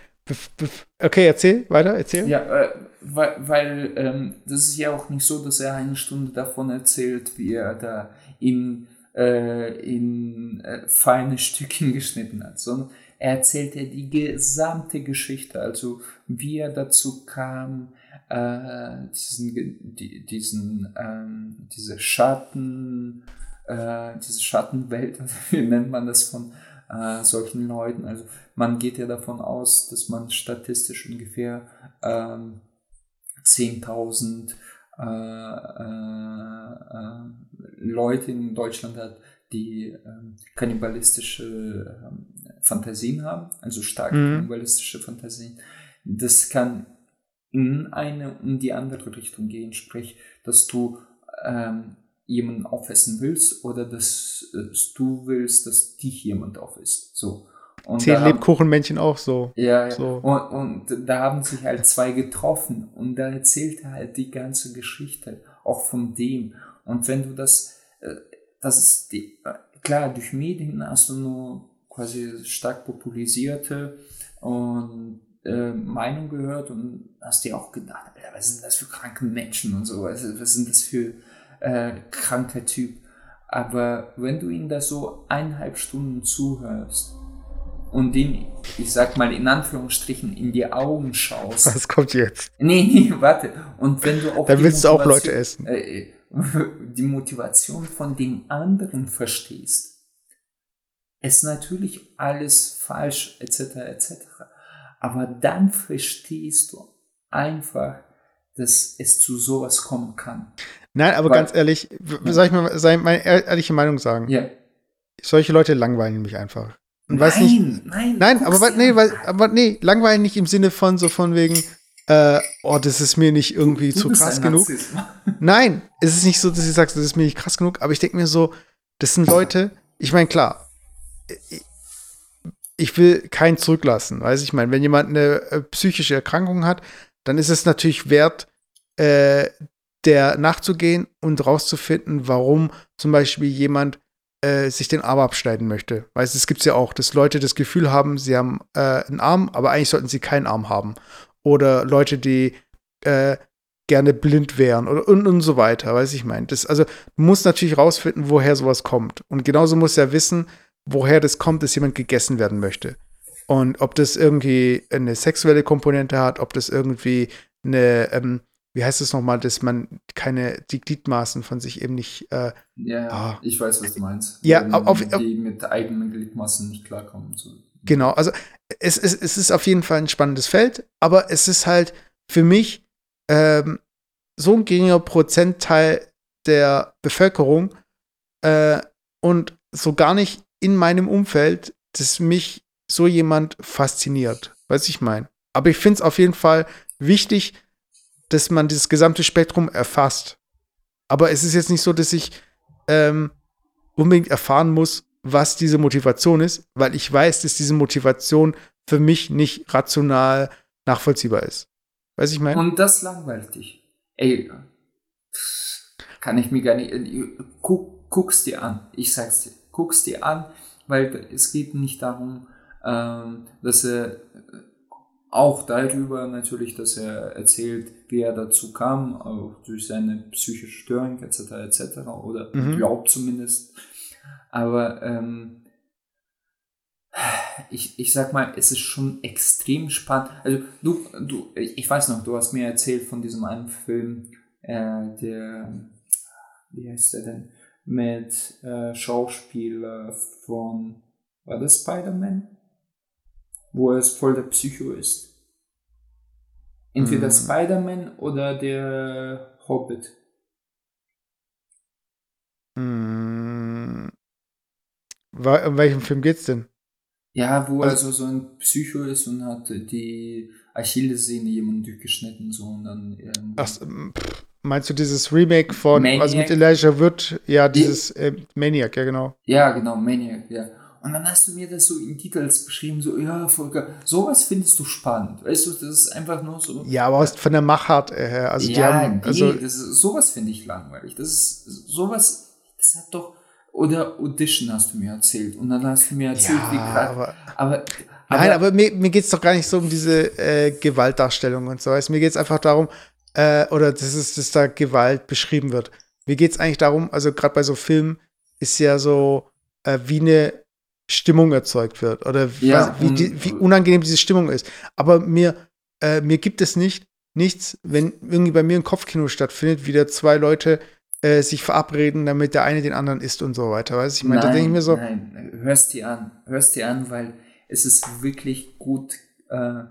Okay, erzähl weiter, erzähl. Ja, äh, weil, weil ähm, das ist ja auch nicht so, dass er eine Stunde davon erzählt, wie er da in, äh, in äh, feine Stückchen geschnitten hat, sondern er erzählt ja die gesamte Geschichte, also wie er dazu kam, äh, diesen, die, diesen ähm, diese Schatten, äh, diese Schattenwelt, wie nennt man das von äh, solchen Leuten. Also man geht ja davon aus, dass man statistisch ungefähr ähm, 10.000 äh, äh, äh, Leute in Deutschland hat, die ähm, kannibalistische ähm, Fantasien haben, also stark mhm. kannibalistische Fantasien. Das kann in eine und die andere Richtung gehen, sprich, dass du ähm, jemanden aufessen willst oder dass, dass du willst, dass dich jemand aufisst. So. Und Zehn Lebkuchenmännchen auch so. Ja, ja. So. Und, und da haben sich halt zwei getroffen und da erzählt er halt die ganze Geschichte, auch von dem. Und wenn du das, äh, das ist die, äh, klar, durch Medien hast du nur quasi stark populisierte und äh, Meinung gehört und hast dir auch gedacht, was sind das für kranke Menschen und so, was, was sind das für äh, kranker Typ. Aber wenn du ihn da so eineinhalb Stunden zuhörst und ihn, ich sag mal in Anführungsstrichen, in die Augen schaust. Was kommt jetzt? Nee, nee, warte. Und wenn du auch. Dann willst du auch Leute essen. Äh, die Motivation von dem anderen verstehst, ist natürlich alles falsch, etc., etc. Aber dann verstehst du einfach, dass es zu sowas kommen kann. Nein, aber Weil, ganz ehrlich, soll ich mal sei meine ehrliche Meinung sagen? Ja. Solche Leute langweilen mich einfach. Und nein, weiß nicht, nein, nein, aber nee, weil, aber nee, langweilen nicht im Sinne von so von wegen, äh, oh, das ist mir nicht irgendwie du, zu krass genug. Nein, es ist nicht so, dass ich sage, das ist mir nicht krass genug, aber ich denke mir so, das sind Leute, ich meine, klar, ich will keinen zurücklassen. Weiß ich meine, wenn jemand eine äh, psychische Erkrankung hat, dann ist es natürlich wert, äh, der nachzugehen und rauszufinden, warum zum Beispiel jemand äh, sich den Arm abschneiden möchte. Weißt du, es gibt ja auch, dass Leute das Gefühl haben, sie haben äh, einen Arm, aber eigentlich sollten sie keinen Arm haben. Oder Leute, die äh, gerne blind wären oder und, und so weiter, weiß ich meine. Das, also, du musst natürlich rausfinden, woher sowas kommt. Und genauso muss er wissen, woher das kommt, dass jemand gegessen werden möchte. Und ob das irgendwie eine sexuelle Komponente hat, ob das irgendwie eine, ähm, wie heißt es nochmal, dass man keine, die Gliedmaßen von sich eben nicht. Äh, ja, ah, ich weiß, was du meinst. Ja, Wenn, auf, auf, die mit eigenen Gliedmaßen nicht klarkommen. So. Genau, also es, es, es ist auf jeden Fall ein spannendes Feld, aber es ist halt für mich ähm, so ein geringer Prozentteil der Bevölkerung äh, und so gar nicht in meinem Umfeld, dass mich so jemand fasziniert. Weiß ich mein. Aber ich finde es auf jeden Fall wichtig, dass man dieses gesamte Spektrum erfasst. Aber es ist jetzt nicht so, dass ich ähm, unbedingt erfahren muss, was diese Motivation ist, weil ich weiß, dass diese Motivation für mich nicht rational nachvollziehbar ist. Weiß ich meine? Und das langweilt dich. Ey, kann ich mir gar nicht. Guck, guck's dir an. Ich sag's dir. Guck's dir an, weil es geht nicht darum, ähm, dass er auch darüber natürlich, dass er erzählt, wie er dazu kam, auch durch seine psychische Störung etc. etc. oder mhm. glaubt zumindest. Aber ähm, ich, ich sag mal, es ist schon extrem spannend. Also du, du, ich weiß noch, du hast mir erzählt von diesem einen Film, äh, der, wie heißt der denn, mit äh, Schauspieler von, war das Spider-Man? Wo es voll der Psycho ist. Entweder mm. Spider-Man oder der Hobbit. Mm. Um welchen Film geht's denn? Ja, wo also, also so ein Psycho ist und hat die Achillessehne jemand durchgeschnitten so und dann Ach, meinst du dieses Remake von Maniac? also mit Elijah Wood, ja, dieses äh, Maniac, ja genau. Ja, genau, Maniac, ja. Und dann hast du mir das so in Titels beschrieben, so, ja, Volker, sowas findest du spannend. Weißt du, das ist einfach nur so. Ja, aber von der Machart her. Also, ja, die haben, also nee, das ist, sowas finde ich langweilig. Das ist sowas, das hat doch oder Audition hast du mir erzählt. Und dann hast du mir erzählt, ja, wie gerade. Aber, aber, Nein, aber mir, mir geht es doch gar nicht so um diese äh, Gewaltdarstellung und so. Also mir geht es einfach darum, äh, oder das ist, dass da Gewalt beschrieben wird. Mir geht es eigentlich darum, also gerade bei so Filmen ist ja so, äh, wie eine Stimmung erzeugt wird oder ja, was, wie, die, wie, unangenehm diese Stimmung ist. Aber mir, äh, mir gibt es nicht nichts, wenn irgendwie bei mir ein Kopfkino stattfindet, wie da zwei Leute äh, sich verabreden, damit der eine den anderen isst und so weiter. Weißt ich meine, da denke ich mir so. Nein, hörst dir an, hörst dir an, weil es ist wirklich gut. Äh,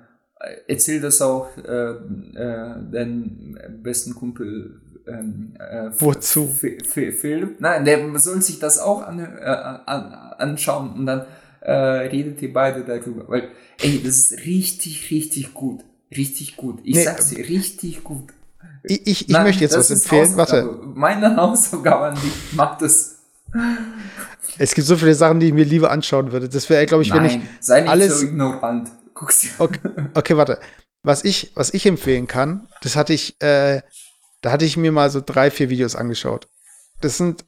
erzähl das auch äh, äh, deinem besten Kumpel ähm, äh, Wozu? Philipp. Nein, der soll sich das auch an, äh, an, anschauen und dann äh, redet ihr beide darüber. Weil, ey, das ist richtig, richtig gut. Richtig gut. Ich nee, sag's dir, richtig gut. Ich, ich, ich Nein, möchte jetzt was empfehlen. Warte. Meine Hausaufgabe an dich macht es. Es gibt so viele Sachen, die ich mir lieber anschauen würde. Das wäre, glaube ich, Nein, wenn ich sei nicht alles so ignorant. Guck's dir. Okay, okay, warte. Was ich, was ich empfehlen kann, das hatte ich, äh, da hatte ich mir mal so drei, vier Videos angeschaut. Das sind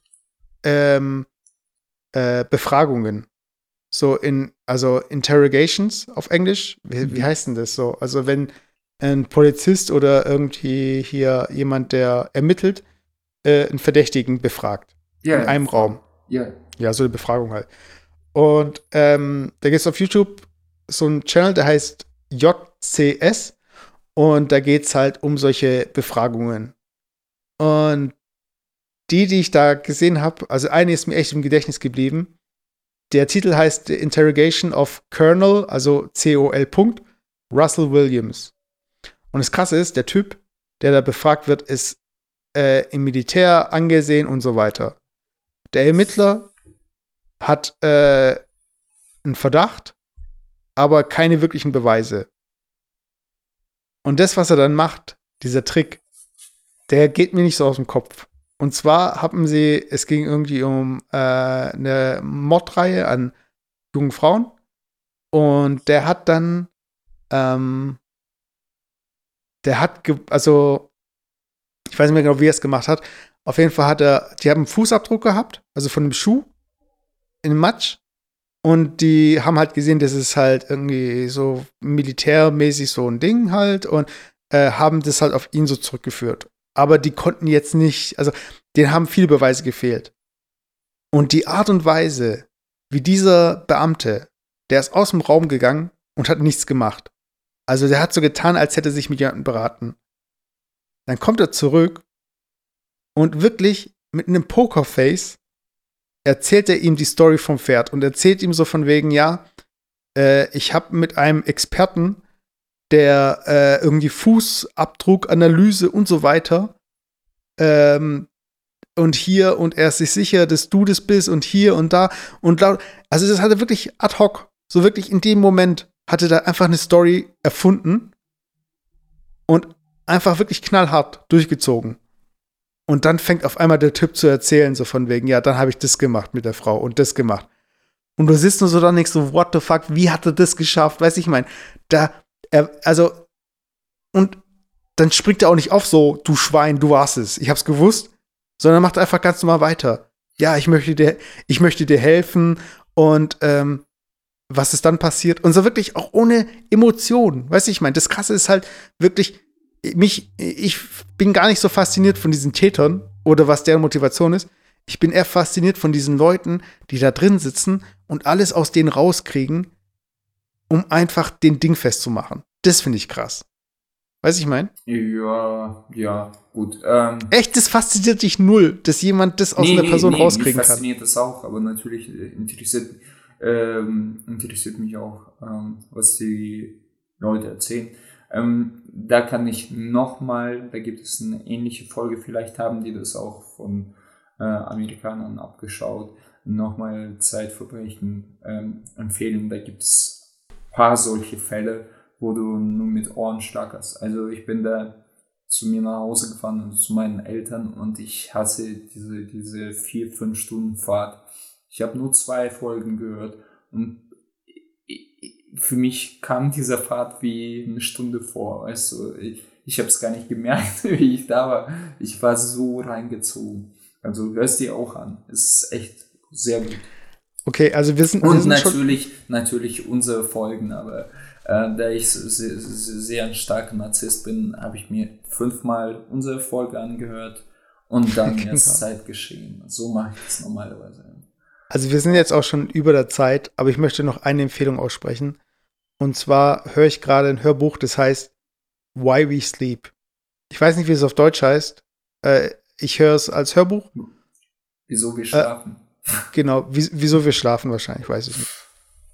ähm, äh, Befragungen. So in, also Interrogations auf Englisch. Wie, wie mhm. heißt denn das so? Also wenn ein Polizist oder irgendwie hier jemand, der ermittelt, äh, einen Verdächtigen befragt. Yeah. In einem Raum. Ja. Yeah. Ja, so eine Befragung halt. Und ähm, da gibt es auf YouTube so einen Channel, der heißt JCS. Und da geht es halt um solche Befragungen. Und die, die ich da gesehen habe, also eine ist mir echt im Gedächtnis geblieben. Der Titel heißt The Interrogation of Colonel, also C-O-L. Russell Williams. Und das Krasse ist, der Typ, der da befragt wird, ist äh, im Militär angesehen und so weiter. Der Ermittler hat äh, einen Verdacht, aber keine wirklichen Beweise. Und das, was er dann macht, dieser Trick, der geht mir nicht so aus dem Kopf. Und zwar haben sie, es ging irgendwie um äh, eine Mordreihe an jungen Frauen. Und der hat dann ähm, der hat, also, ich weiß nicht mehr genau, wie er es gemacht hat. Auf jeden Fall hat er, die haben einen Fußabdruck gehabt, also von einem Schuh in Matsch. Und die haben halt gesehen, das ist halt irgendwie so militärmäßig so ein Ding halt und äh, haben das halt auf ihn so zurückgeführt. Aber die konnten jetzt nicht, also denen haben viele Beweise gefehlt. Und die Art und Weise, wie dieser Beamte, der ist aus dem Raum gegangen und hat nichts gemacht. Also der hat so getan, als hätte er sich mit jemandem beraten. Dann kommt er zurück und wirklich mit einem Pokerface erzählt er ihm die Story vom Pferd und erzählt ihm so von wegen, ja, äh, ich habe mit einem Experten, der äh, irgendwie Fußabdruck, Analyse und so weiter ähm, und hier und er ist sich sicher, dass du das bist und hier und da und laut. Also das hat er wirklich ad hoc, so wirklich in dem Moment hatte da einfach eine Story erfunden und einfach wirklich knallhart durchgezogen. Und dann fängt auf einmal der Typ zu erzählen, so von wegen, ja, dann habe ich das gemacht mit der Frau und das gemacht. Und du sitzt nur so da nicht so, what the fuck, wie hat er das geschafft? Weiß ich mein, da, er, also, und dann springt er auch nicht auf so, du Schwein, du warst es, ich hab's gewusst, sondern macht einfach ganz normal weiter. Ja, ich möchte dir, ich möchte dir helfen und ähm, was ist dann passiert? Und so wirklich auch ohne Emotionen. Weißt du, ich meine, das Krasse ist halt wirklich, mich, ich bin gar nicht so fasziniert von diesen Tätern oder was deren Motivation ist. Ich bin eher fasziniert von diesen Leuten, die da drin sitzen und alles aus denen rauskriegen, um einfach den Ding festzumachen. Das finde ich krass. Weiß ich mein? Ja, ja, gut. Ähm, Echt, das fasziniert dich null, dass jemand das aus nee, einer nee, Person nee, rauskriegen kann. fasziniert das auch, aber natürlich äh, interessiert, ähm, interessiert mich auch, ähm, was die Leute erzählen. Ähm, da kann ich nochmal, da gibt es eine ähnliche Folge, vielleicht haben die das auch von äh, Amerikanern abgeschaut, nochmal Zeitverbrechen ähm, empfehlen. Da gibt es paar solche Fälle, wo du nur mit Ohren schlackerst. Also ich bin da zu mir nach Hause gefahren und zu meinen Eltern und ich hasse diese, diese vier, fünf Stunden Fahrt. Ich habe nur zwei Folgen gehört und für mich kam dieser Fahrt wie eine Stunde vor. Du, ich, ich habe es gar nicht gemerkt, wie ich da war. Ich war so reingezogen. Also hörst dir auch an. Es ist echt sehr gut. Okay, also wir sind, wir Und sind schon. natürlich, natürlich unsere Folgen, aber äh, da ich sehr, sehr ein starker Narzisst bin, habe ich mir fünfmal unsere Folge angehört und dann Genau. erst Zeitgeschehen. So mache ich das normalerweise. Also wir sind jetzt auch schon über der Zeit, aber ich möchte noch eine Empfehlung aussprechen. Und zwar höre ich gerade ein Hörbuch, das heißt Why We Sleep. Ich weiß nicht, wie es auf Deutsch heißt. Äh, ich höre es als Hörbuch. Wieso Äh, wir schlafen. Genau, wie, wieso wir schlafen wahrscheinlich, weiß ich nicht.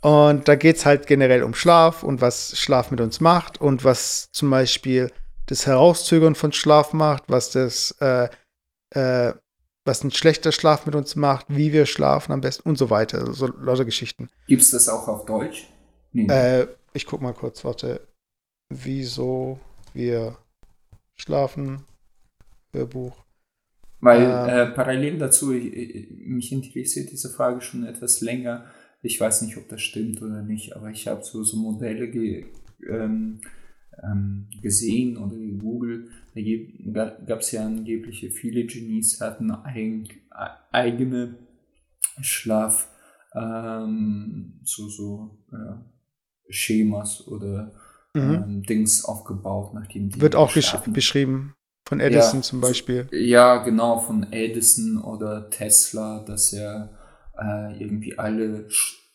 Und da geht es halt generell um Schlaf und was Schlaf mit uns macht und was zum Beispiel das Herauszögern von Schlaf macht, was das, äh, äh, was ein schlechter Schlaf mit uns macht, wie wir schlafen am besten und so weiter. Also so lauter Geschichten. Gibt es das auch auf Deutsch? Nee. Äh, ich guck mal kurz, warte. Wieso wir schlafen? Hörbuch. Weil ähm, äh, parallel dazu, ich, ich, mich interessiert diese Frage schon etwas länger. Ich weiß nicht, ob das stimmt oder nicht, aber ich habe so, so Modelle ge, ähm, ähm, gesehen oder gegoogelt. Da gab es ja angeblich viele Genies hatten eigen, eigene Schlaf ähm, so, so äh, Schemas oder Mhm. ähm, Dings aufgebaut, nachdem die Wird auch beschrieben. Von Edison Ja, zum Beispiel. Ja, genau, von Edison oder Tesla, dass er äh, irgendwie alle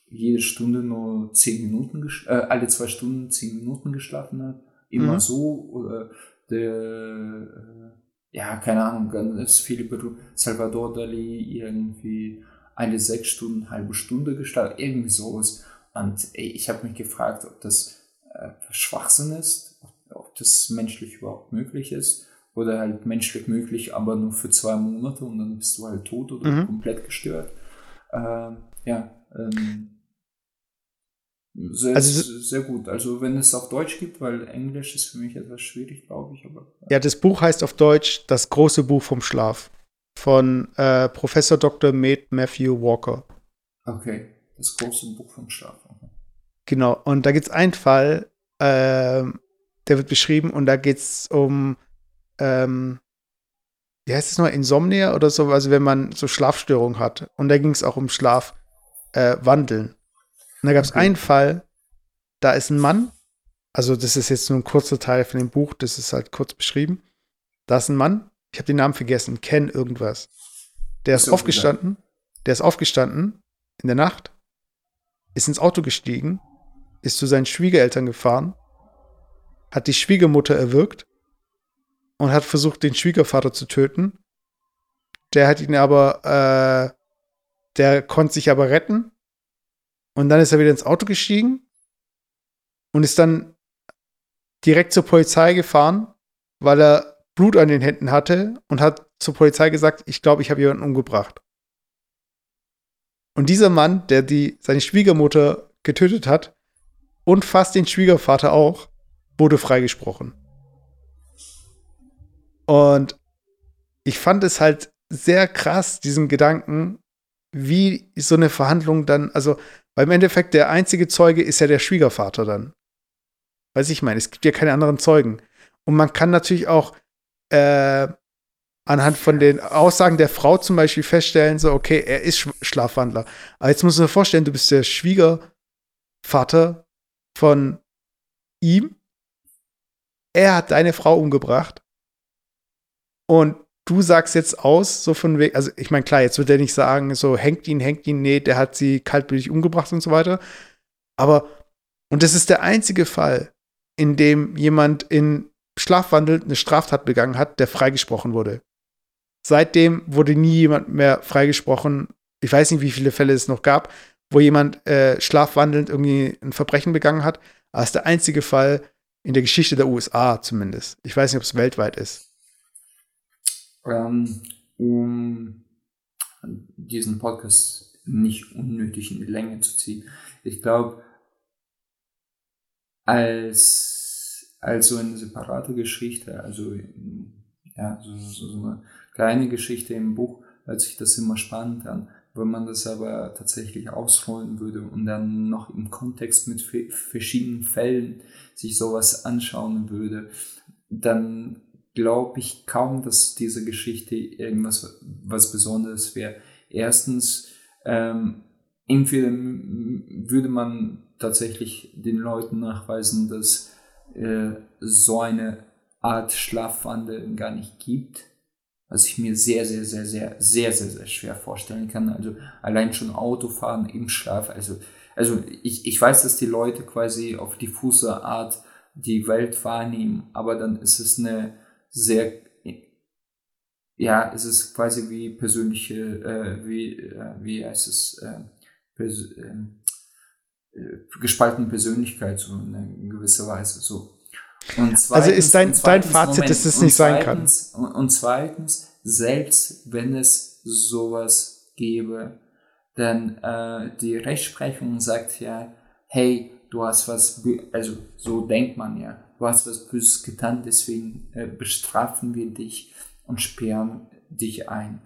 jede Stunde nur zehn Minuten, äh, alle zwei Stunden zehn Minuten geschlafen hat. Immer Mhm. so. Oder der, äh, ja, keine Ahnung, ganz viele Beru Salvador Dali irgendwie alle sechs Stunden, halbe Stunde geschlafen, irgendwie sowas. Und ey, ich habe mich gefragt, ob das äh, Schwachsinn ist, ob, ob das menschlich überhaupt möglich ist oder halt menschlich möglich, aber nur für zwei Monate und dann bist du halt tot oder Mhm. komplett gestört. Ähm, ja, ähm, sehr, Also- sehr gut. Also wenn es auf Deutsch gibt, weil Englisch ist für mich etwas schwierig, glaube ich, aber Ja, das Buch heißt auf Deutsch Das große Buch vom Schlaf von äh, Professor Dr. Matthew Walker. okay, das große Buch vom Schlaf. Okay. Genau. Und da gibt es einen Fall, ähm, der wird beschrieben und da geht es um, ähm, wie heißt es nochmal, Insomnia oder so, also wenn man so Schlafstörungen hat. Und da ging es auch um Schlafwandeln. Äh, und da gab es Okay. einen Fall, da ist ein Mann, also das ist jetzt nur ein kurzer Teil von dem Buch, das ist halt kurz beschrieben. Da ist ein Mann, ich habe den Namen vergessen, Ken irgendwas. Der ist Ist aufgestanden, der ist aufgestanden in der Nacht, ist ins Auto gestiegen, ist zu seinen Schwiegereltern gefahren, hat die Schwiegermutter erwürgt und hat versucht, den Schwiegervater zu töten. Der hat ihn aber, äh, der konnte sich aber retten. Und dann ist er wieder ins Auto gestiegen und ist dann direkt zur Polizei gefahren, weil er Blut an den Händen hatte und hat zur Polizei gesagt, ich glaube, ich habe jemanden umgebracht. Und dieser Mann, der die, seine Schwiegermutter getötet hat und fast den Schwiegervater auch, wurde freigesprochen. Und ich fand es halt sehr krass, diesen Gedanken, wie so eine Verhandlung dann, also, weil im Endeffekt der einzige Zeuge ist ja der Schwiegervater dann. Weiß ich meine, es gibt ja keine anderen Zeugen. Und man kann natürlich auch äh, anhand von den Aussagen der Frau zum Beispiel feststellen, so, okay, er ist Sch Schlafwandler. Aber jetzt du dir vorstellen, du bist der Schwiegervater von ihm. Er hat deine Frau umgebracht. Und du sagst jetzt aus, so von wegen, also ich meine, klar, jetzt wird er nicht sagen, so hängt ihn, hängt ihn, nee, der hat sie kaltblütig umgebracht und so weiter. Aber, und das ist der einzige Fall, in dem jemand in Schlafwandel eine Straftat begangen hat, der freigesprochen wurde. Seitdem wurde nie jemand mehr freigesprochen. Ich weiß nicht, wie viele Fälle es noch gab, wo jemand äh, schlafwandelnd irgendwie ein Verbrechen begangen hat. Aber es ist der einzige Fall in der Geschichte der USA zumindest. Ich weiß nicht, ob es weltweit ist. Ähm, um diesen Podcast nicht unnötig in die Länge zu ziehen. Ich glaube, als, als so eine separate Geschichte, also ja, so, so, so eine kleine Geschichte im Buch, hört sich das immer spannend an. Wenn man das aber tatsächlich ausrollen würde und dann noch im Kontext mit verschiedenen Fällen sich sowas anschauen würde, dann glaube ich kaum, dass diese Geschichte irgendwas was Besonderes wäre. Erstens, ähm, entweder würde man tatsächlich den Leuten nachweisen, dass äh, so eine Art Schlafwandel gar nicht gibt, was ich mir sehr, sehr, sehr, sehr, sehr, sehr, sehr schwer vorstellen kann. Also allein schon Autofahren im Schlaf. Also, also ich, ich weiß, dass die Leute quasi auf diffuse Art die Welt wahrnehmen, aber dann ist es eine sehr, ja, es ist quasi wie persönliche, äh, wie, äh, wie heißt es, äh, pers ähm, äh, gespaltene Persönlichkeit, so in gewisser Weise, so. Zweitens, also ist dein, dein Fazit, Moment, dass es nicht sein kann. Und, und zweitens, selbst wenn es sowas gäbe, dann äh, die Rechtsprechung sagt ja, hey, du hast was, also so denkt man ja, du hast was Böses getan, deswegen äh, bestrafen wir dich und sperren dich ein.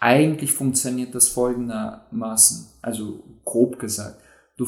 Eigentlich funktioniert das folgendermaßen, also grob gesagt, du,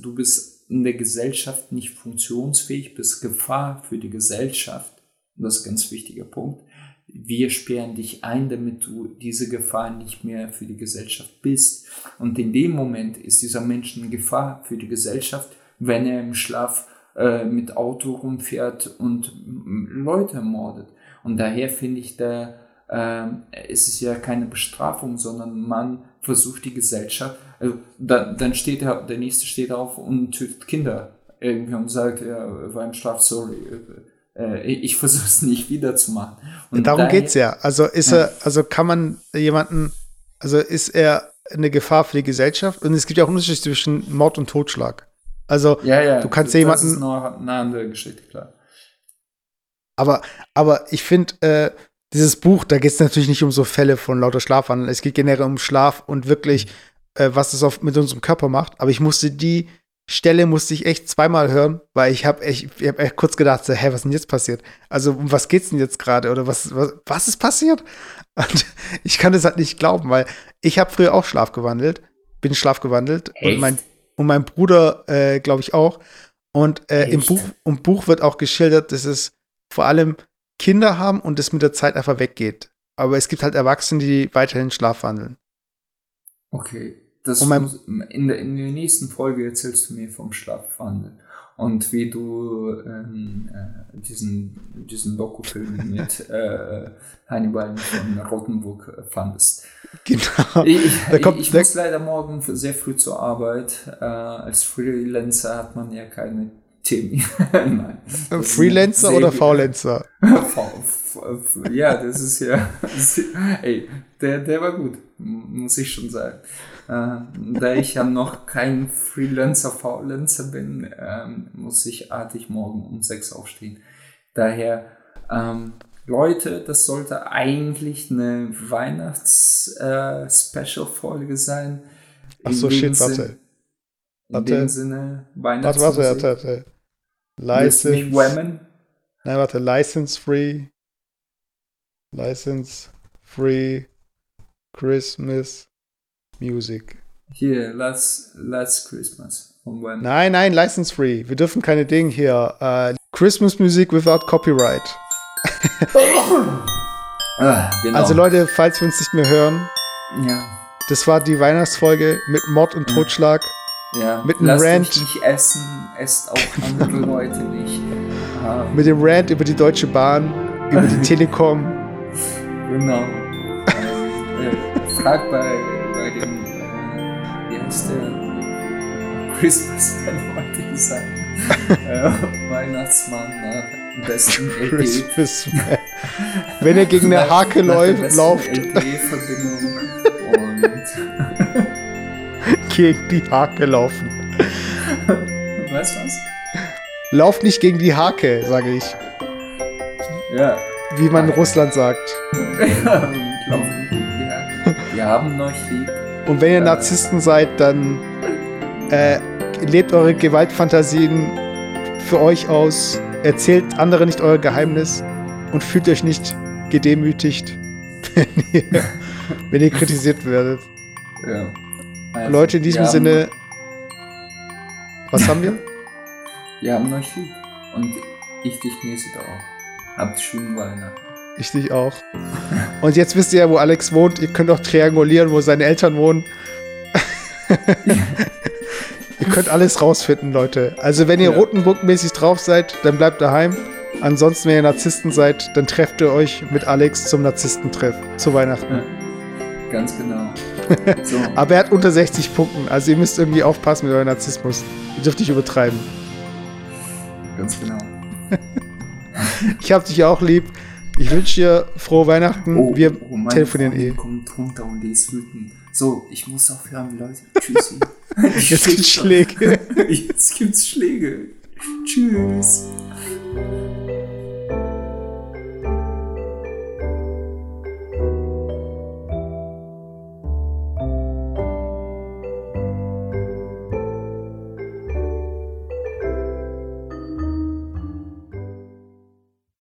du bist in der Gesellschaft nicht funktionsfähig, bist Gefahr für die Gesellschaft. Das ist ein ganz wichtiger Punkt. Wir sperren dich ein, damit du diese Gefahr nicht mehr für die Gesellschaft bist. Und in dem Moment ist dieser Mensch eine Gefahr für die Gesellschaft, wenn er im Schlaf äh, mit Auto rumfährt und Leute ermordet. Und daher finde ich, da äh, ist es ja keine Bestrafung, sondern man versucht die Gesellschaft, also da, dann steht der, der nächste steht auf und tötet Kinder irgendwie und sagt, er war im Schlaf, sorry, äh, ich versuche es nicht wieder zu machen. Und Darum daher, geht's ja. Also ist ja. er, also kann man jemanden, also ist er eine Gefahr für die Gesellschaft? Und es gibt ja auch Unterschiede zwischen Mord und Totschlag. Also ja, ja, du kannst das jemanden. Das ist noch eine andere Geschichte, klar. Aber, aber ich finde, äh, dieses Buch, da geht es natürlich nicht um so Fälle von lauter Schlafwandel. Es geht generell um Schlaf und wirklich, äh, was das auf, mit unserem Körper macht. Aber ich musste die Stelle musste ich echt zweimal hören, weil ich habe echt, ich hab echt kurz gedacht, so, hä, was ist denn jetzt passiert? Also um was geht's denn jetzt gerade oder was, was, was ist passiert? Und ich kann das halt nicht glauben, weil ich habe früher auch Schlaf gewandelt, bin Schlaf gewandelt und mein und mein Bruder, äh, glaube ich, auch. Und äh, im Buch, im Buch wird auch geschildert, dass es vor allem Kinder haben und es mit der Zeit einfach weggeht. Aber es gibt halt Erwachsene, die weiterhin schlafwandeln. Okay. Das muss, in, der, in der nächsten Folge erzählst du mir vom Schlafwandeln und wie du ähm, äh, diesen, diesen Dokufilm mit äh, Hannibal von Rottenburg fandest. Genau. Ich, ich, ich muss leider morgen sehr früh zur Arbeit. Äh, als Freelancer hat man ja keine Themen. Freelancer oder Faulenzer? ja, das ist ja. ey, der, der war gut, muss ich schon sagen. Äh, da ich ja noch kein Freelancer, Faulenzer bin, ähm, muss ich artig morgen um sechs aufstehen. Daher, ähm, Leute, das sollte eigentlich eine Weihnachts-Special-Folge äh, sein. Ach so, shit, warte. In warte. dem Sinne, Weihnachts Warte, warte, warte. License. Nein, warte, License Free. License Free Christmas Music. Hier, Last, Last Christmas. Nein, nein, License Free. Wir dürfen keine Dinge hier. Äh, Christmas Music without Copyright. Genau. Also Leute, falls wir uns nicht mehr hören, Ja, das war die Weihnachtsfolge mit Mord und Totschlag. ja. Mit einem Lasst Rant. euch nicht essen, esst auch andere Leute nicht. Ah, Mit dem Rant über die Deutsche Bahn, über die Telekom. genau. Ähm, äh, frag bei, bei dem, äh, wie heißt der? Christmas, wollte ich sagen. äh, Weihnachtsmann nach dem besten LTE. Wenn er gegen eine Hake läuft, besten lauft LTE-Verbindung und gegen die Hake laufen. weißt du was? Lauft nicht gegen die Hake, sage ich. Ja. Wie man in Russland sagt. ja, wir haben euch lieb. Und wenn ihr Narzissten seid, dann äh, lebt eure Gewaltfantasien für euch aus. Erzählt anderen nicht euer Geheimnis und fühlt euch nicht gedemütigt, wenn ihr, wenn ihr kritisiert werdet. Ja. Also, Leute, in diesem Sinne, was haben wir? Wir haben euch lieb. Und ich dich mäßig auch. Habt schönen Weihnachten. Ich dich auch. Und jetzt wisst ihr ja, wo Alex wohnt. Ihr könnt auch triangulieren, wo seine Eltern wohnen. ihr könnt alles rausfinden, Leute. Also wenn ihr Ja. Rotenburg-mäßig drauf seid, dann bleibt daheim. Ansonsten, wenn ihr Narzissten seid, dann trefft ihr euch mit Alex zum Narzisstentreff zu Weihnachten. Ja. Ganz genau. So. Aber er hat unter 60 Punkten, also ihr müsst irgendwie aufpassen mit eurem Narzissmus. Ihr dürft nicht übertreiben. Ganz genau. Ich hab dich auch lieb. Ich wünsche dir frohe Weihnachten. Wir meine telefonieren Freundin eh. kommt runter und die ist wütend. So, ich muss aufhören, Leute. Tschüssi. Jetzt gibt's Schläge. Jetzt gibt's Schläge. Tschüss.